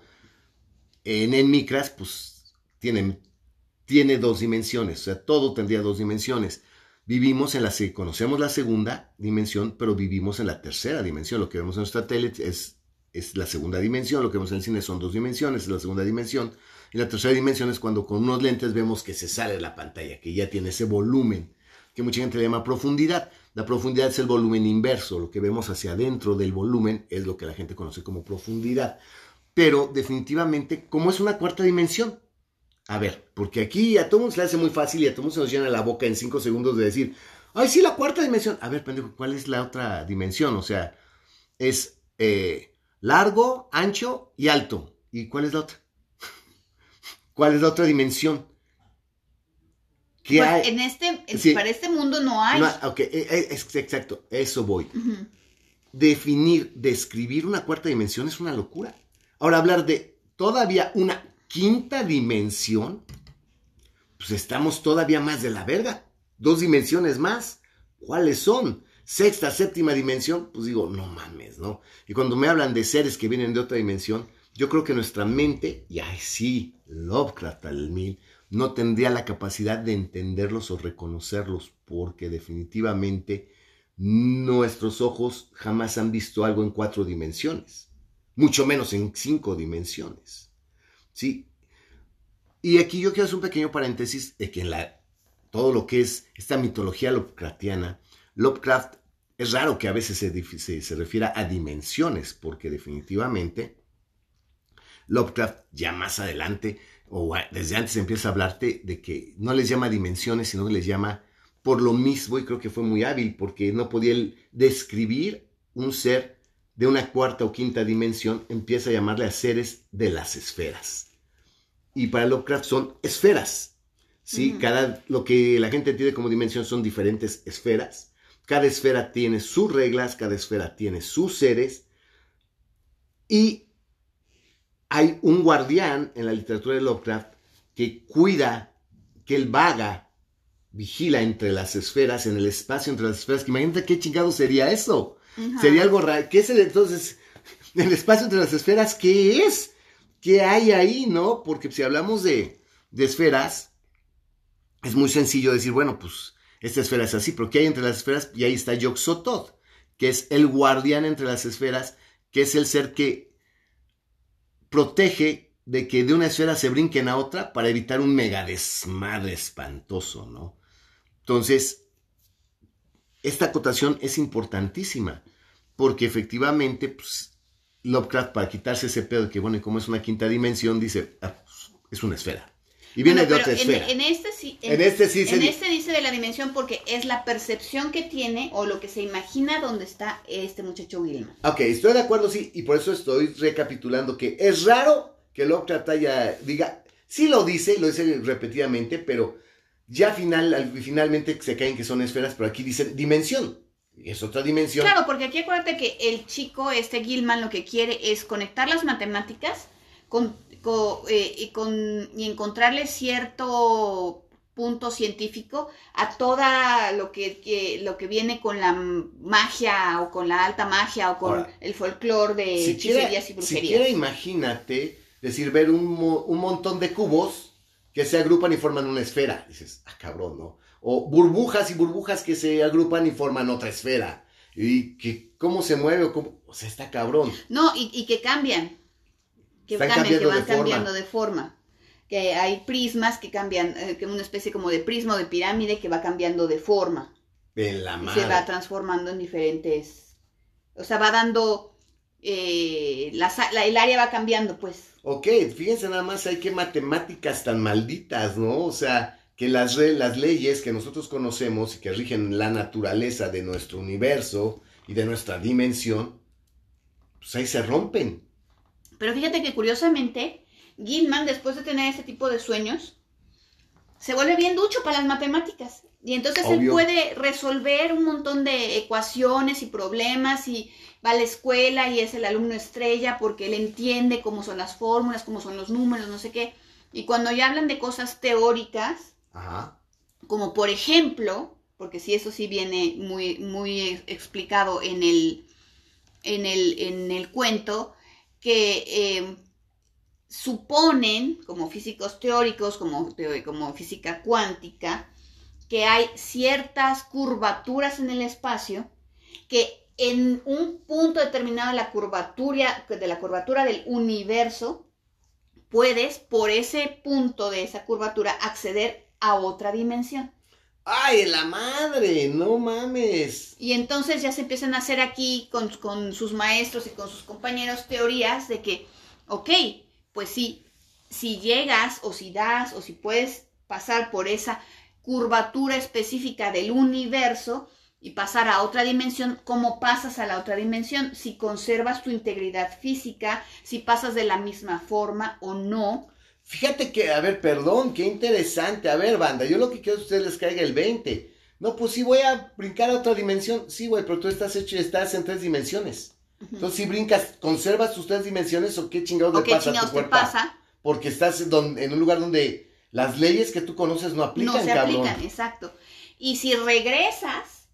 en, en micras, pues tiene tiene dos dimensiones, o sea, todo tendría dos dimensiones. Vivimos en la, conocemos la segunda dimensión, pero vivimos en la tercera dimensión. Lo que vemos en nuestra tele es, es la segunda dimensión, lo que vemos en el cine son dos dimensiones, es la segunda dimensión. Y la tercera dimensión es cuando con unos lentes vemos que se sale la pantalla, que ya tiene ese volumen, que mucha gente le llama profundidad. La profundidad es el volumen inverso, lo que vemos hacia adentro del volumen es lo que la gente conoce como profundidad. Pero definitivamente, como es una cuarta dimensión, a ver, porque aquí a todo mundo se le hace muy fácil y a todo mundo se nos llena la boca en cinco segundos de decir, ay, sí, la cuarta dimensión. A ver, pendejo, ¿cuál es la otra dimensión? O sea, es eh, largo, ancho y alto. ¿Y cuál es la otra? ¿Cuál es la otra dimensión? ¿Qué pues hay? En este, para este mundo no hay. ok, e, e, exacto, eso voy. Definir, describir una cuarta dimensión es una locura. Ahora, hablar de todavía una quinta dimensión, pues estamos todavía más de la verga. Dos dimensiones más. ¿Cuáles son? Sexta, séptima dimensión, pues digo, no mames, ¿no? Y cuando me hablan de seres que vienen de otra dimensión, yo creo que nuestra mente, y ay sí, Lovecraft al mil, no tendría la capacidad de entenderlos o reconocerlos, porque definitivamente nuestros ojos jamás han visto algo en cuatro dimensiones, mucho menos en cinco dimensiones. ¿Sí? Y aquí yo quiero hacer un pequeño paréntesis de que en la, todo lo que es esta mitología Lovecraftiana, Lovecraft es raro que a veces se, se, refiera a dimensiones, porque definitivamente Lovecraft ya más adelante, o desde antes empieza a hablarte de que no les llama dimensiones, sino que les llama por lo mismo, y creo que fue muy hábil, porque no podía describir un ser de una cuarta o quinta dimensión, empieza a llamarle a seres de las esferas y para Lovecraft son esferas. ¿sí? Cada, lo que la gente entiende como dimensión son diferentes esferas. Cada esfera tiene sus reglas, cada esfera tiene sus seres. Y hay un guardián en la literatura de Lovecraft que cuida, que él vaga, vigila entre las esferas, en el espacio entre las esferas. Que imagínate qué chingado sería eso. Sería algo raro. ¿Qué es el, entonces? El espacio entre las esferas, ¿qué es? ¿Qué hay ahí, no? Porque si hablamos de, esferas, es muy sencillo decir, bueno, pues esta esfera es así, pero ¿qué hay entre las esferas? Y ahí está yog que es el guardián entre las esferas, que es el ser que protege de que de una esfera se brinquen a otra para evitar un mega desmadre espantoso, ¿no? Entonces, esta acotación es importantísima, porque efectivamente, pues, Lovecraft, para quitarse ese pedo de que, bueno, y como es una quinta dimensión, dice, ah, es una esfera. Y viene de otra esfera. En, este sí. En, este sí. En este dice de la dimensión porque es la percepción que tiene o lo que se imagina donde está este muchacho Wilma. Ok, estoy de acuerdo, sí, y por eso estoy recapitulando que es raro que Lovecraft haya, diga, sí lo dice, lo dice repetidamente, pero ya final, finalmente se caen que son esferas, pero aquí dicen dimensión es otra dimensión. Claro, porque aquí acuérdate que el chico, este Gilman, lo que quiere es conectar las matemáticas con, eh, y, con, y encontrarle cierto punto científico a toda lo que, lo que viene con la magia o con la alta magia o con el folclore de si hechicerías y brujerías. Siquiera imagínate decir ver un, un montón de cubos que se agrupan y forman una esfera. Dices, ah, cabrón, ¿no? O burbujas y burbujas que se agrupan y forman otra esfera. Y que cómo se mueve o cómo... O sea, está cabrón. No, y, que cambian. Que cambian, que van cambiando de forma. Que hay prismas que cambian, eh, que una especie como de prisma o de pirámide que va cambiando de forma. En la y se va transformando en diferentes... O sea, va dando... Eh, la, el área va cambiando, pues. Ok, fíjense nada más, hay que matemáticas tan malditas, ¿no? O sea, que las, las leyes que nosotros conocemos y que rigen la naturaleza de nuestro universo y de nuestra dimensión, pues ahí se rompen. Pero fíjate que curiosamente, Gilman, después de tener ese tipo de sueños, se vuelve bien ducho para las matemáticas. Y entonces él puede resolver un montón de ecuaciones y problemas y va a la escuela y es el alumno estrella porque él entiende cómo son las fórmulas, cómo son los números, no sé qué. Y cuando ya hablan de cosas teóricas, como por ejemplo, porque si eso sí viene muy, muy explicado en el, en el, en el cuento, que eh, suponen, como físicos teóricos, como, como física cuántica, que hay ciertas curvaturas en el espacio que en un punto determinado de la curvatura, de la curvatura del universo, puedes por ese punto de esa curvatura acceder a otra dimensión. ¡Ay, la madre! ¡No mames! Y entonces ya se empiezan a hacer aquí con, con sus maestros y con sus compañeros teorías de que, ok, pues sí, si llegas o si das o si puedes pasar por esa curvatura específica del universo y pasar a otra dimensión, ¿cómo pasas a la otra dimensión? Si conservas tu integridad física, si pasas de la misma forma o no. Fíjate que, a ver, perdón, qué interesante. A ver, banda, yo lo que quiero es que ustedes les caiga el 20. No, pues sí, voy a brincar a otra dimensión. Sí, güey, pero tú estás hecho, estás en tres dimensiones. Entonces, si brincas, ¿conservas tus tres dimensiones o qué chingados ¿O le qué pasa a tu te cuerpo? pasa? Porque estás en, don- en un lugar donde las leyes que tú conoces no aplican, no se cabrón. aplican, exacto. Y si regresas,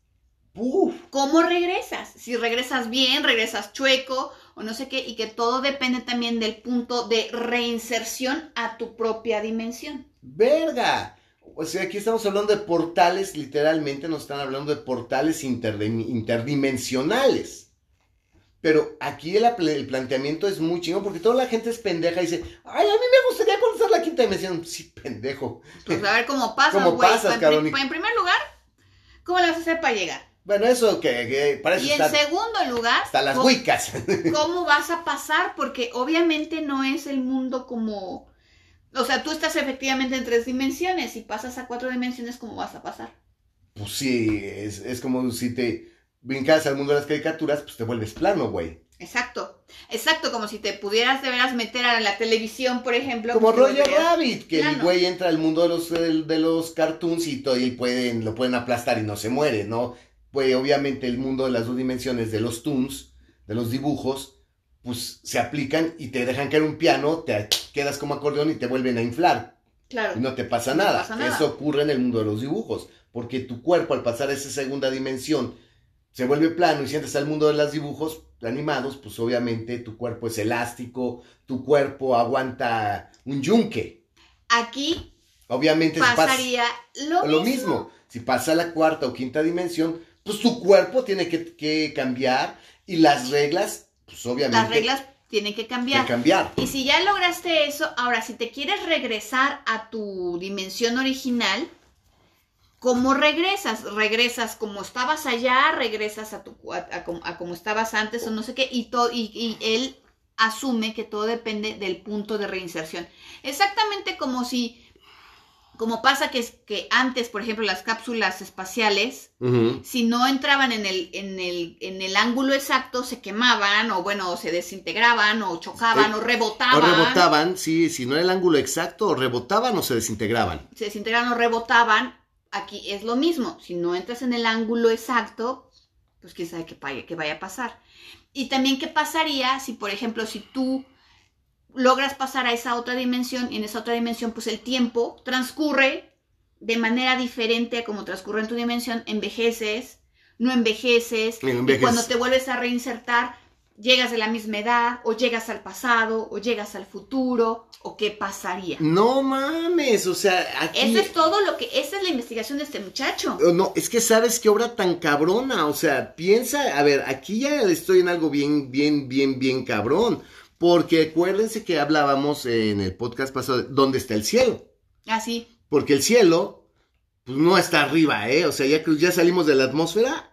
Uf, ¿Cómo regresas? Si regresas bien, regresas chueco o no sé qué, y que todo depende también del punto de reinserción a tu propia dimensión. verga. O sea, aquí estamos hablando de portales, literalmente nos están hablando de portales interdim- interdimensionales. Pero aquí el, planteamiento es muy chingón porque toda la gente es pendeja y dice, ay, a mí me gustaría conocer la quinta dimensión. Sí, pendejo. Pues a ver cómo pasas, ¿Cómo pasas, en, cabrón? pri- en primer lugar, ¿cómo le vas a hacer para llegar? Bueno, eso que, que para eso Y en segundo lugar, hasta las ¿cómo, wicas. cómo vas a pasar? Porque obviamente no es el mundo como... O sea, tú estás efectivamente en tres dimensiones y pasas a cuatro dimensiones, ¿cómo vas a pasar? pues sí, es, es como si te brincas al mundo de las caricaturas, pues te vuelves plano, güey. Exacto, exacto, como si te pudieras de veras meter a la televisión, por ejemplo. Como pues Roger Rabbit, que el güey entra al mundo de los, de los cartoons y, todo, y pueden, lo pueden aplastar y no se muere, ¿no? Pues obviamente el mundo de las dos dimensiones de los toons, de los dibujos, pues se aplican y te dejan caer un piano, te quedas como acordeón y te vuelven a inflar. Claro. Y no te pasa No nada. pasa nada. Eso ocurre en el mundo de los dibujos, porque tu cuerpo al pasar a esa segunda dimensión se vuelve plano y si entras al mundo de los dibujos animados, pues obviamente tu cuerpo es elástico, tu cuerpo aguanta un yunque. Aquí Obviamente si pasa pasaría lo, lo mismo. mismo. Si pasa a la cuarta o quinta dimensión, pues tu cuerpo tiene que, que cambiar y las reglas, pues obviamente Las reglas tienen que que cambiar. cambiar. Y si ya lograste eso, ahora si te quieres regresar a tu dimensión original, ¿cómo regresas? Regresas como estabas allá, regresas a, tu, a, a como- a como estabas antes o no sé qué, y, to- y, y él asume que todo depende del punto de reinserción. Exactamente como si, como pasa que, es, que antes, por ejemplo, las cápsulas espaciales, si no entraban en el, en el, en el ángulo exacto, se quemaban, o bueno, se desintegraban, o chocaban, Eh, o O rebotaban. rebotaban, sí, si no era el ángulo exacto, o rebotaban o se desintegraban. Se desintegraban o rebotaban. Aquí es lo mismo. Si no entras en el ángulo exacto, pues quién sabe qué vaya, qué vaya a pasar. Y también qué pasaría si, por ejemplo, si tú logras pasar a esa otra dimensión, y en esa otra dimensión, pues el tiempo transcurre de manera diferente a como transcurre en tu dimensión, envejeces, no envejeces, No y cuando te vuelves a reinsertar, llegas de la misma edad, o llegas al pasado, o llegas al futuro, o qué pasaría. No mames, o sea, aquí... Eso es todo lo que, esa es la investigación de este muchacho. Oh, No, es que sabes qué obra tan cabrona, o sea, piensa, a ver, aquí ya estoy en algo bien, bien, bien, bien cabrón, porque acuérdense que hablábamos en el podcast pasado de dónde está el cielo, Así. porque el cielo, pues no está arriba, ¿eh? O sea, ya que ya salimos de la atmósfera,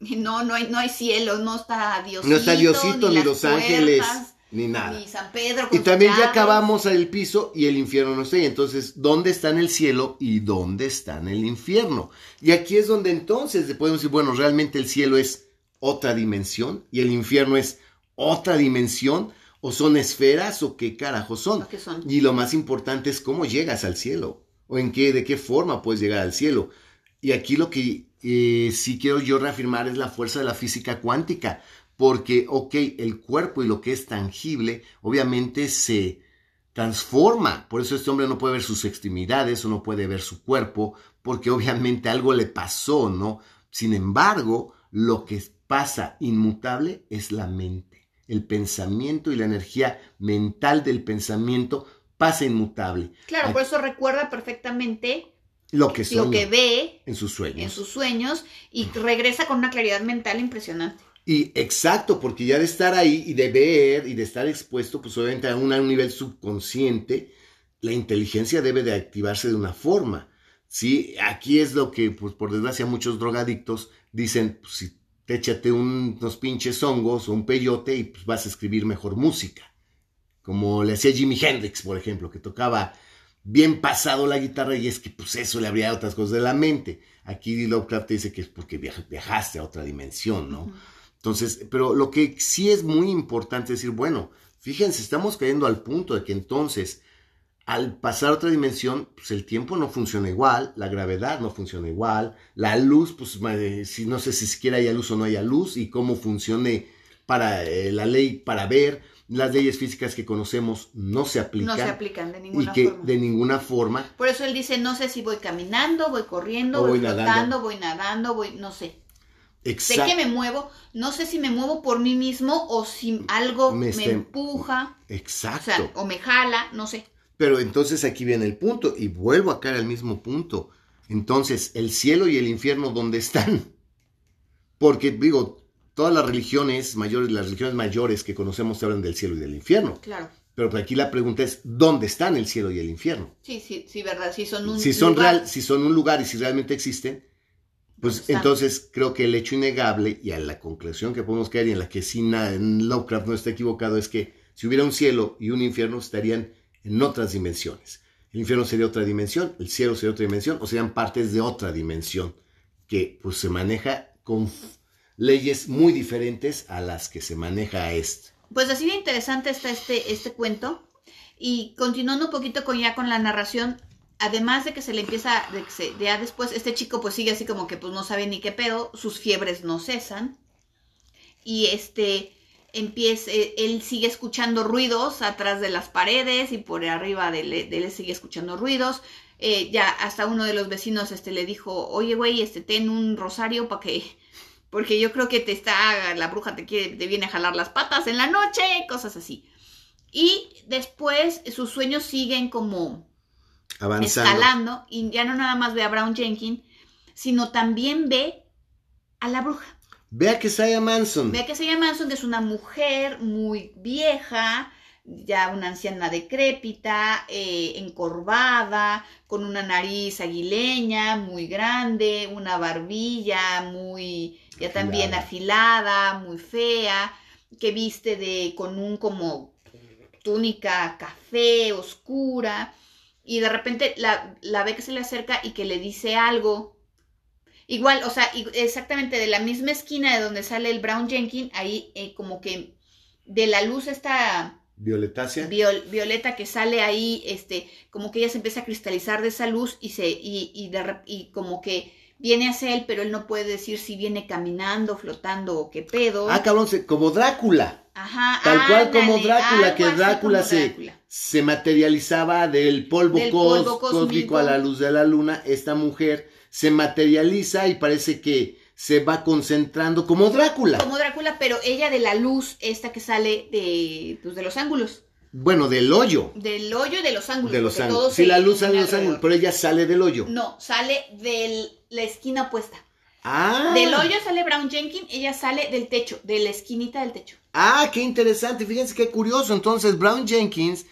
No, no hay, no hay cielo, no está Diosito. no está Diosito, ni, los ángeles, ni nada. Ni San Pedro. Y también ya acabamos el piso y el infierno no está ahí. Entonces, ¿dónde está en el cielo y dónde está en el infierno? Y aquí es donde entonces podemos decir, bueno, realmente el cielo es otra dimensión y el infierno es otra dimensión o son esferas o qué carajo son. Lo que son. Y lo más importante es cómo llegas al cielo o en qué, de qué forma puedes llegar al cielo. Y aquí lo que eh, sí quiero yo reafirmar es la fuerza de la física cuántica, porque, ok, el cuerpo y lo que es tangible, obviamente se transforma. Por eso este hombre no puede ver sus extremidades o no puede ver su cuerpo, porque obviamente algo le pasó, ¿no? Sin embargo, lo que pasa inmutable es la mente. El pensamiento y la energía mental del pensamiento pasa inmutable. Claro, por eso recuerda perfectamente lo que, lo que ve en sus sueños. En sus sueños y regresa con una claridad mental impresionante. Y exacto, porque ya de estar ahí y de ver y de estar expuesto, pues obviamente a un, a un nivel subconsciente, la inteligencia debe de activarse de una forma. ¿sí? Aquí es lo que, pues por desgracia, muchos drogadictos dicen, pues, si te échate unos pinches hongos o un peyote y pues vas a escribir mejor música. Como le hacía Jimi Hendrix, por ejemplo, que tocaba bien pasado la guitarra y es que pues eso le habría otras cosas de la mente. Aquí Lovecraft te dice que es porque viajaste a otra dimensión, ¿no? Entonces, pero lo que sí es muy importante es decir, bueno, fíjense, estamos cayendo al punto de que entonces al pasar a otra dimensión, pues el tiempo no funciona igual, la gravedad no funciona igual, la luz, pues si, no sé si siquiera haya luz o no haya luz y cómo funcione para eh, la ley para ver, las leyes físicas que conocemos no se aplican. No se aplican de ninguna y que forma. de ninguna forma. Por eso él dice, no sé si voy caminando, voy corriendo, voy, flotando, voy nadando, voy, no sé. Exacto. Sé que me muevo, no sé si me muevo por mí mismo o si algo me, empuja. Exacto. O, sea, o me jala, no sé. Pero entonces aquí viene el punto y vuelvo a caer al mismo punto. Entonces, el cielo y el infierno, ¿dónde están? Porque digo, todas las religiones mayores, las religiones mayores que conocemos hablan del cielo y del infierno. Claro. Pero aquí la pregunta es, ¿dónde están el cielo y el infierno? Sí, sí, sí, verdad. Si son un si son lugar. Real, si son un lugar y si realmente existen, pues entonces creo que el hecho innegable y a la conclusión que podemos caer y en la que sí Lovecraft no está equivocado es que si hubiera un cielo y un infierno estarían en otras dimensiones. El infierno sería otra dimensión, el cielo sería otra dimensión, o serían partes de otra dimensión que pues se maneja con leyes muy diferentes a las que se maneja este. Pues así de interesante está este, este cuento. Y continuando un poquito con ya con la narración, además de que se le empieza, de que ya después este chico pues sigue así como que pues no sabe ni qué pedo, sus fiebres no cesan. Y este, empieza, él sigue escuchando ruidos atrás de las paredes y por arriba de él, sigue escuchando ruidos. Eh, ya hasta uno de los vecinos este, le dijo, oye, güey, este, ten un rosario para que, porque yo creo que te está, la bruja te quiere, te viene a jalar las patas en la noche, cosas así. Y después sus sueños siguen como Avanzando. escalando y ya no nada más ve a Brown Jenkins, sino también ve a la bruja. Ve a Kesaya Manson. Ve a Kesaya Manson, que es una mujer muy vieja, ya una anciana decrépita, eh, encorvada, con una nariz aguileña muy grande, una barbilla muy, ya también afilada, muy fea, que viste de, con un como túnica café oscura, y de repente la, la ve que se le acerca y que le dice algo Igual, o sea, exactamente de la misma esquina de donde sale el Brown Jenkins, ahí eh, como que de la luz esta violetácea violeta que sale ahí, este, como que ella se empieza a cristalizar de esa luz y se y, y, y como que viene hacia él, pero él no puede decir si viene caminando, flotando o qué pedo. Ah, cabrón, como Drácula. Ajá, Tal cual como Drácula, que Drácula, se, se materializaba del polvo, cósmico a la luz de la luna. Esta mujer se materializa y parece que se va concentrando como Drácula. Como Drácula, pero ella de la luz, esta que sale de, pues, de los ángulos. Bueno, del hoyo. Del hoyo y de los ángulos. De los ángulos. Sí, la luz sale de los ángulos, pero ella sale del hoyo. No, sale de la esquina opuesta. Ah. Del hoyo sale Brown Jenkins, ella sale del techo, de la esquinita del techo. Ah, qué interesante. Fíjense qué curioso. Entonces, Brown Jenkins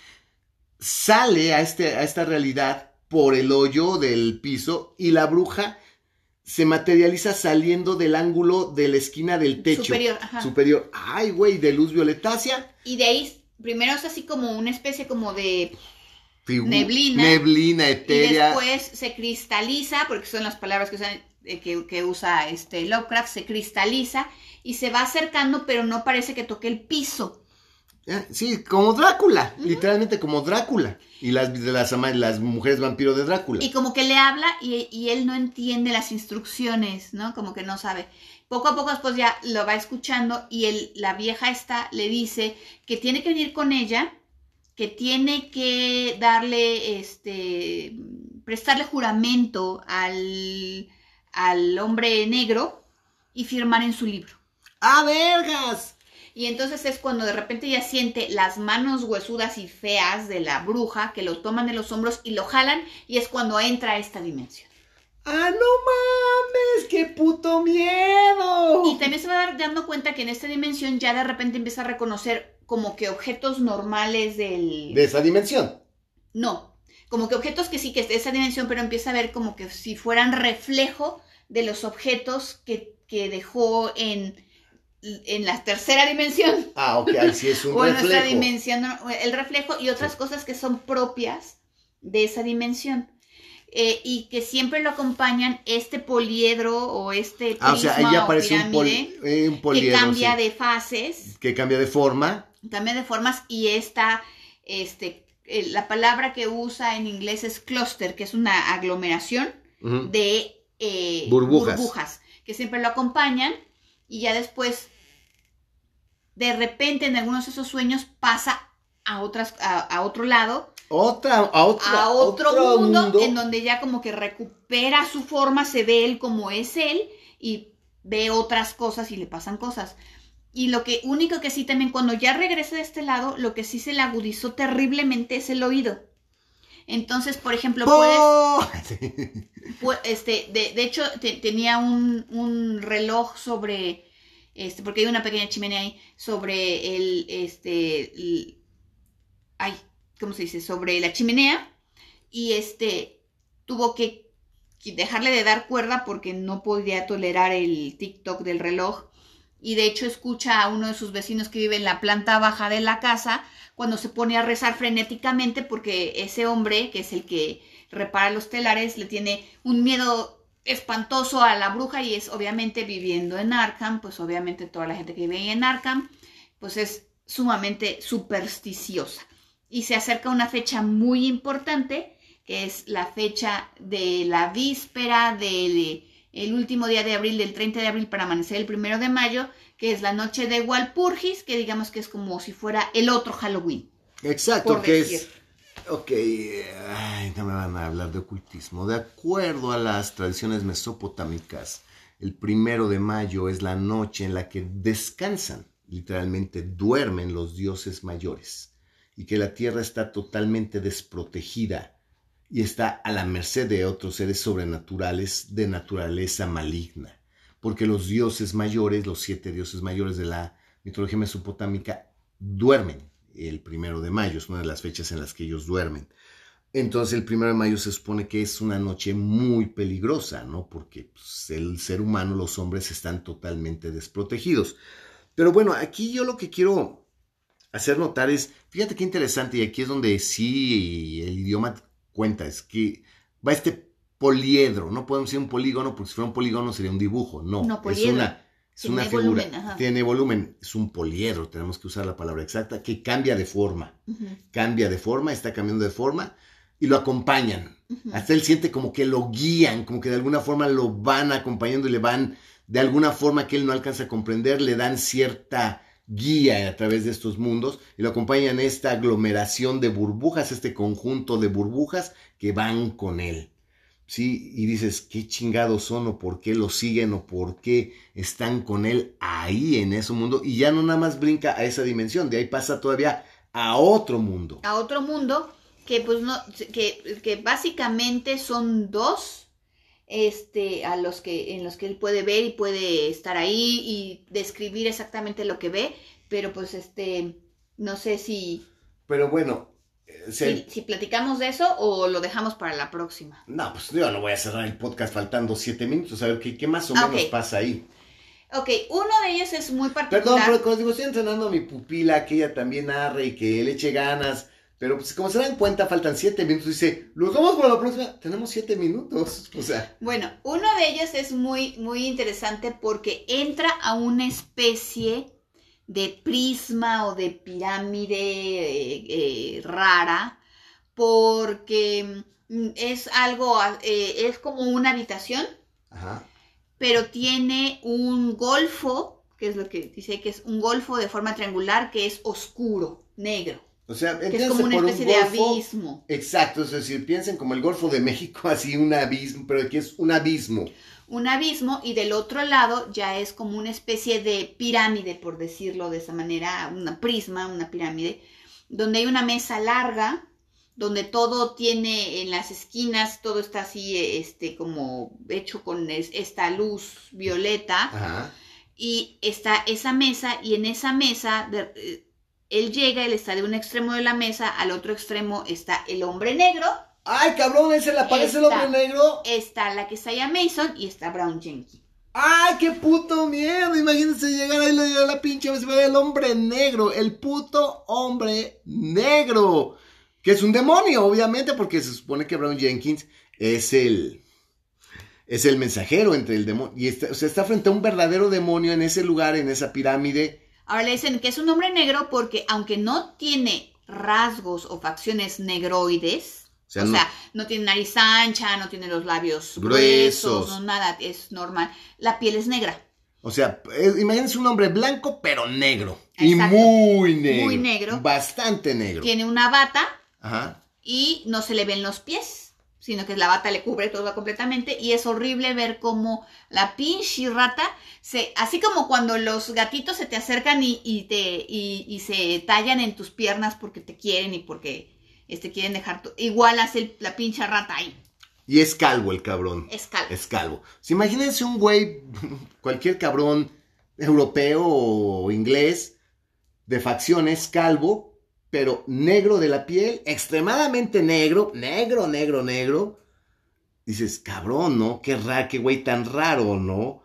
sale a, este, a esta realidad por el hoyo del piso y la bruja se materializa saliendo del ángulo de la esquina del techo. Superior, ajá. Superior. Ay, güey, de luz violetácea. Y de ahí, primero es así como una especie como de neblina. Neblina etérea. Y después se cristaliza, porque son las palabras que, usan, eh, que, que usa este Lovecraft, se cristaliza y se va acercando, pero no parece que toque el piso. Sí, como Drácula, literalmente como Drácula. Y las, las, las mujeres vampiro de Drácula. Y como que le habla y, él no entiende las instrucciones, ¿no? Como que no sabe. Poco a poco después ya lo va escuchando y él, la vieja esta le dice que tiene que venir con ella, que tiene que darle, este, prestarle juramento al, al hombre negro y firmar en su libro. ¡Ah, vergas! Y entonces es cuando de repente ya siente las manos huesudas y feas de la bruja que lo toman de los hombros y lo jalan y es cuando entra a esta dimensión. ¡Ah, no mames! ¡Qué puto miedo! Y también se va dar dando cuenta que en esta dimensión ya de repente empieza a reconocer como que objetos normales del... De esa dimensión. No, como que objetos que sí que es de esa dimensión, pero empieza a ver como que si fueran reflejo de los objetos que, que dejó en, en la tercera dimensión. Ah, ok, ahí sí es un o en nuestra dimensión, el reflejo y otras cosas que son propias de esa dimensión. Eh, y que siempre lo acompañan este poliedro o este Ah, o sea, ahí prisma o aparece un, pol- pirámide eh, un que cambia sí, de fases, que cambia de forma. cambia de formas y esta, este, eh, la palabra que usa en inglés es cluster, que es una aglomeración de eh, Burbujas. que siempre lo acompañan y ya después, de repente en algunos de esos sueños pasa a, otras, a, a otro lado, Otra, a, otra- a otro, mundo, en donde ya como que recupera su forma, se ve él como es él y ve otras cosas y le pasan cosas. Y lo que único que sí también cuando ya regresa de este lado, lo que sí se le agudizó terriblemente es el oído. Entonces, por ejemplo, puedes este, de, de hecho, te- tenía un, un reloj sobre, este, porque hay una pequeña chimenea ahí, sobre el, este, el- ay, ¿cómo se dice? Sobre la chimenea, y este, tuvo que que dejarle de dar cuerda porque no podía tolerar el TikTok del reloj, y de hecho escucha a uno de sus vecinos que vive en la planta baja de la casa, cuando se pone a rezar frenéticamente porque ese hombre, que es el que repara los telares, le tiene un miedo espantoso a la bruja y es obviamente viviendo en Arkham, pues obviamente toda la gente que vive ahí en Arkham, pues es sumamente supersticiosa. Y se acerca una fecha muy importante, que es la fecha de la víspera del el último día de abril, del 30 de abril para amanecer el primero de mayo, que es la noche de Walpurgis, que digamos que es como si fuera el otro Halloween. Exacto, que decir. es... Ok, ay, no me van a hablar de ocultismo. De acuerdo a las tradiciones mesopotámicas, el primero de mayo es la noche en la que descansan, literalmente duermen los dioses mayores, y que la tierra está totalmente desprotegida y está a la merced de otros seres sobrenaturales de naturaleza maligna. Porque los dioses mayores, los siete dioses mayores de la mitología mesopotámica, duermen el primero de mayo, es una de las fechas en las que ellos duermen. Entonces el primero de mayo se supone que es una noche muy peligrosa, ¿no? Porque pues, el ser humano, los hombres están totalmente desprotegidos. Pero bueno, aquí yo lo que quiero hacer notar es, fíjate qué interesante, y aquí es donde sí el idioma cuenta, es que va este poliedro, no podemos decir un polígono, porque si fuera un polígono sería un dibujo, no, No, es una, es Tiene una figura, volumen, tiene volumen, es un poliedro, tenemos que usar la palabra exacta, que cambia de forma, cambia de forma, está cambiando de forma, y lo acompañan. Hasta él siente como que lo guían, como que de alguna forma lo van acompañando y le van, de alguna forma que él no alcanza a comprender, le dan cierta guía a través de estos mundos y lo acompañan esta aglomeración de burbujas, este conjunto de burbujas que van con él. ¿Sí? Y dices, ¿qué chingados son o por qué lo siguen o por qué están con él ahí en ese mundo? Y ya no nada más brinca a esa dimensión, de ahí pasa todavía a otro mundo. a otro mundo que pues no que, que básicamente son dos este a los que en los que él puede ver y puede estar ahí y describir exactamente lo que ve pero pues este no sé si Pero bueno, se- si, si platicamos de eso o lo dejamos para la próxima No, pues yo no voy a cerrar el podcast faltando siete minutos, a ver qué, qué más o Ah, menos pasa ahí. Ok, uno de ellos es muy particular Perdón, pero como digo, estoy entrenando a mi pupila, que ella también narre y que le eche ganas. Pero pues como se dan cuenta, faltan siete minutos. Dice, ¿los vamos para la próxima? Tenemos siete minutos. O sea, Bueno, uno de ellos es muy, muy interesante porque entra a una especie de prisma o de pirámide eh, eh, rara porque mm, es algo, eh, es como una habitación, ajá. pero tiene un golfo, que es lo que dice que es un golfo de forma triangular que es oscuro, negro, O sea, que es como una por un especie de abismo. Exacto, es decir, piensen como el Golfo de México, así un abismo, pero aquí es un abismo. Un abismo y del otro lado ya es como una especie de pirámide, por decirlo de esa manera, una prisma, una pirámide, donde hay una mesa larga, donde todo tiene en las esquinas, todo está así, este, como hecho con esta luz violeta. Y está esa mesa, y en esa mesa, eh, él llega, él está de un extremo de la mesa, al otro extremo está el hombre negro, Ay, cabrón, ese le aparece el hombre negro. Está la que está allá Mason y está Brown Jenkins. ¡Ay, qué puto miedo! Imagínense llegar ahí y la pinche el hombre negro, el puto hombre negro. Que es un demonio, obviamente, porque se supone que Brown Jenkins es el. Es el mensajero entre el demonio. Y está, o sea, está frente a un verdadero demonio en ese lugar, en esa pirámide. Ahora le dicen que es un hombre negro porque, aunque no tiene rasgos o facciones negroides, o sea, no, tiene nariz ancha, no tiene los labios gruesos, no nada, es normal. La piel es negra. O sea, imagínense un hombre blanco pero negro. Y muy negro. Muy negro. Bastante negro. Tiene una bata. Ajá. Y no se le ven los pies, sino que la bata le cubre todo completamente. Y es horrible ver cómo la pinche rata, se, así como cuando los gatitos se te acercan y, te, y se tallan en tus piernas porque te quieren y porque este, quieren dejar, igual hace la pincha rata ahí. Y es calvo el cabrón. Es calvo. Es calvo. imagínense un güey, cualquier cabrón europeo o inglés de facciones, calvo, pero negro de la piel, extremadamente negro, negro, negro, negro. Dices, cabrón, ¿no? Qué raro, qué güey tan raro, ¿no?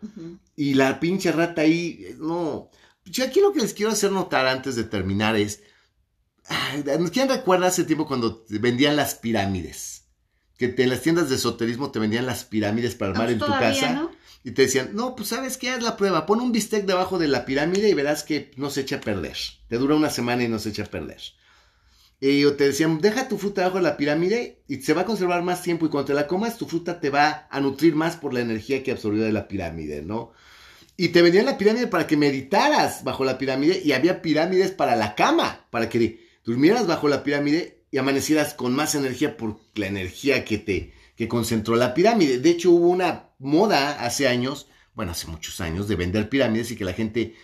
Y la pinche rata ahí, no. Yo aquí lo que les quiero hacer notar antes de terminar es, ¿Quién recuerda hace tiempo cuando vendían las pirámides? Que en las tiendas de esoterismo te vendían las pirámides para armar en tu casa. Y te decían, no, pues sabes qué, haz la prueba, pon un bistec debajo de la pirámide y verás que no se echa a perder. Te dura una semana y no se echa a perder. Y te decían, deja tu fruta debajo de la pirámide y se va a conservar más tiempo y cuando te la comas, tu fruta te va a nutrir más por la energía que absorbió de la pirámide, ¿no? Y te vendían la pirámide para que meditaras bajo la pirámide y había pirámides para la cama, para que durmieras bajo la pirámide y amanecieras con más energía por la energía que te que concentró la pirámide. De hecho, hubo una moda hace años, bueno, hace muchos años, de vender pirámides y que la gente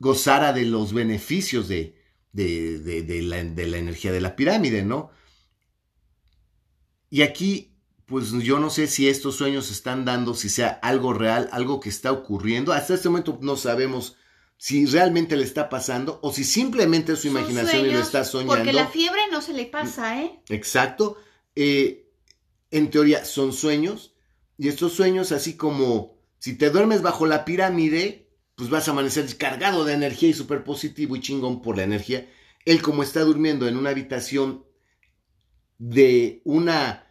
gozara de los beneficios de, de, de, la, de la energía de la pirámide, ¿no? Y aquí, pues yo no sé si estos sueños están dando, si sea algo real, algo que está ocurriendo. Hasta este momento no sabemos si realmente le está pasando o si simplemente es su imaginación y lo está soñando. Porque la fiebre no se le pasa, ¿eh? Exacto. Eh, en teoría son sueños y estos sueños así como si te duermes bajo la pirámide, pues vas a amanecer cargado de energía y súper positivo y chingón por la energía. Él como está durmiendo en una habitación de una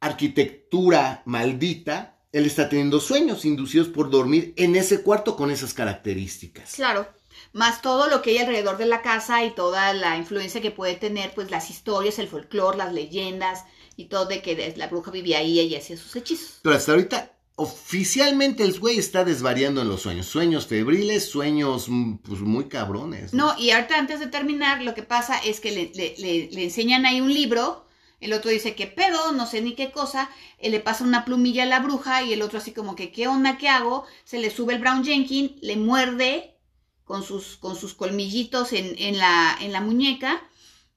arquitectura maldita, él está teniendo sueños inducidos por dormir en ese cuarto con esas características. Claro, más todo lo que hay alrededor de la casa y toda la influencia que puede tener, pues las historias, el folclore, las leyendas y todo de que la bruja vivía ahí y hacía sus hechizos. Pero hasta ahorita oficialmente el güey está desvariando en los sueños. Sueños febriles, sueños mm, pues, muy cabrones. No, y ahorita antes de terminar, lo que pasa es que le enseñan ahí un libro el otro dice, ¿qué pedo? No sé ni qué cosa. Él le pasa una plumilla a la bruja y el otro así como que, ¿qué onda? ¿Qué hago? Se le sube el Brown Jenkins, le muerde con sus, con sus colmillitos en, en, la, en la muñeca,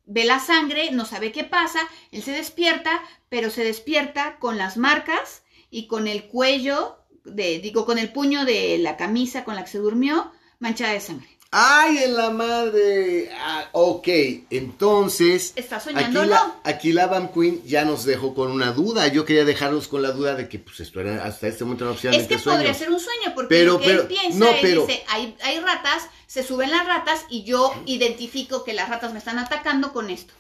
ve la sangre, no sabe qué pasa, él se despierta, pero se despierta con las marcas y con el cuello, de, digo, con el puño de la camisa con la que se durmió, manchada de sangre. ¡Ay, en la madre! Ah, ok, entonces. ¿Está soñando aquí? La, aquí la Bam Queen ya nos dejó con una duda. Yo quería dejarlos con la duda de que, pues, esto era hasta este momento no Es que podría ser un sueño, porque pero, lo que él piensa no, pero, dice: hay, hay ratas, se suben las ratas y yo identifico que las ratas me están atacando con esto.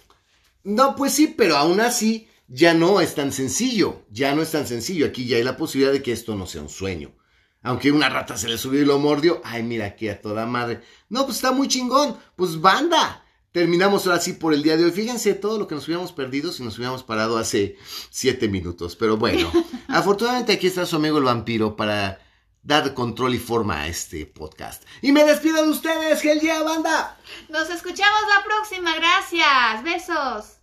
No, pues sí, pero aún así ya no es tan sencillo. Ya no es tan sencillo. Aquí ya hay la posibilidad de que esto no sea un sueño. Aunque una rata se le subió y lo mordió. Ay, mira aquí a toda madre. No, pues está muy chingón. Pues banda. Terminamos ahora sí por el día de hoy. Fíjense todo lo que nos hubiéramos perdido si nos hubiéramos parado hace siete minutos. Pero bueno, afortunadamente aquí está su amigo el vampiro para dar control y forma a este podcast. Y me despido de ustedes, que el día banda. Nos escuchamos la próxima. Gracias. Besos.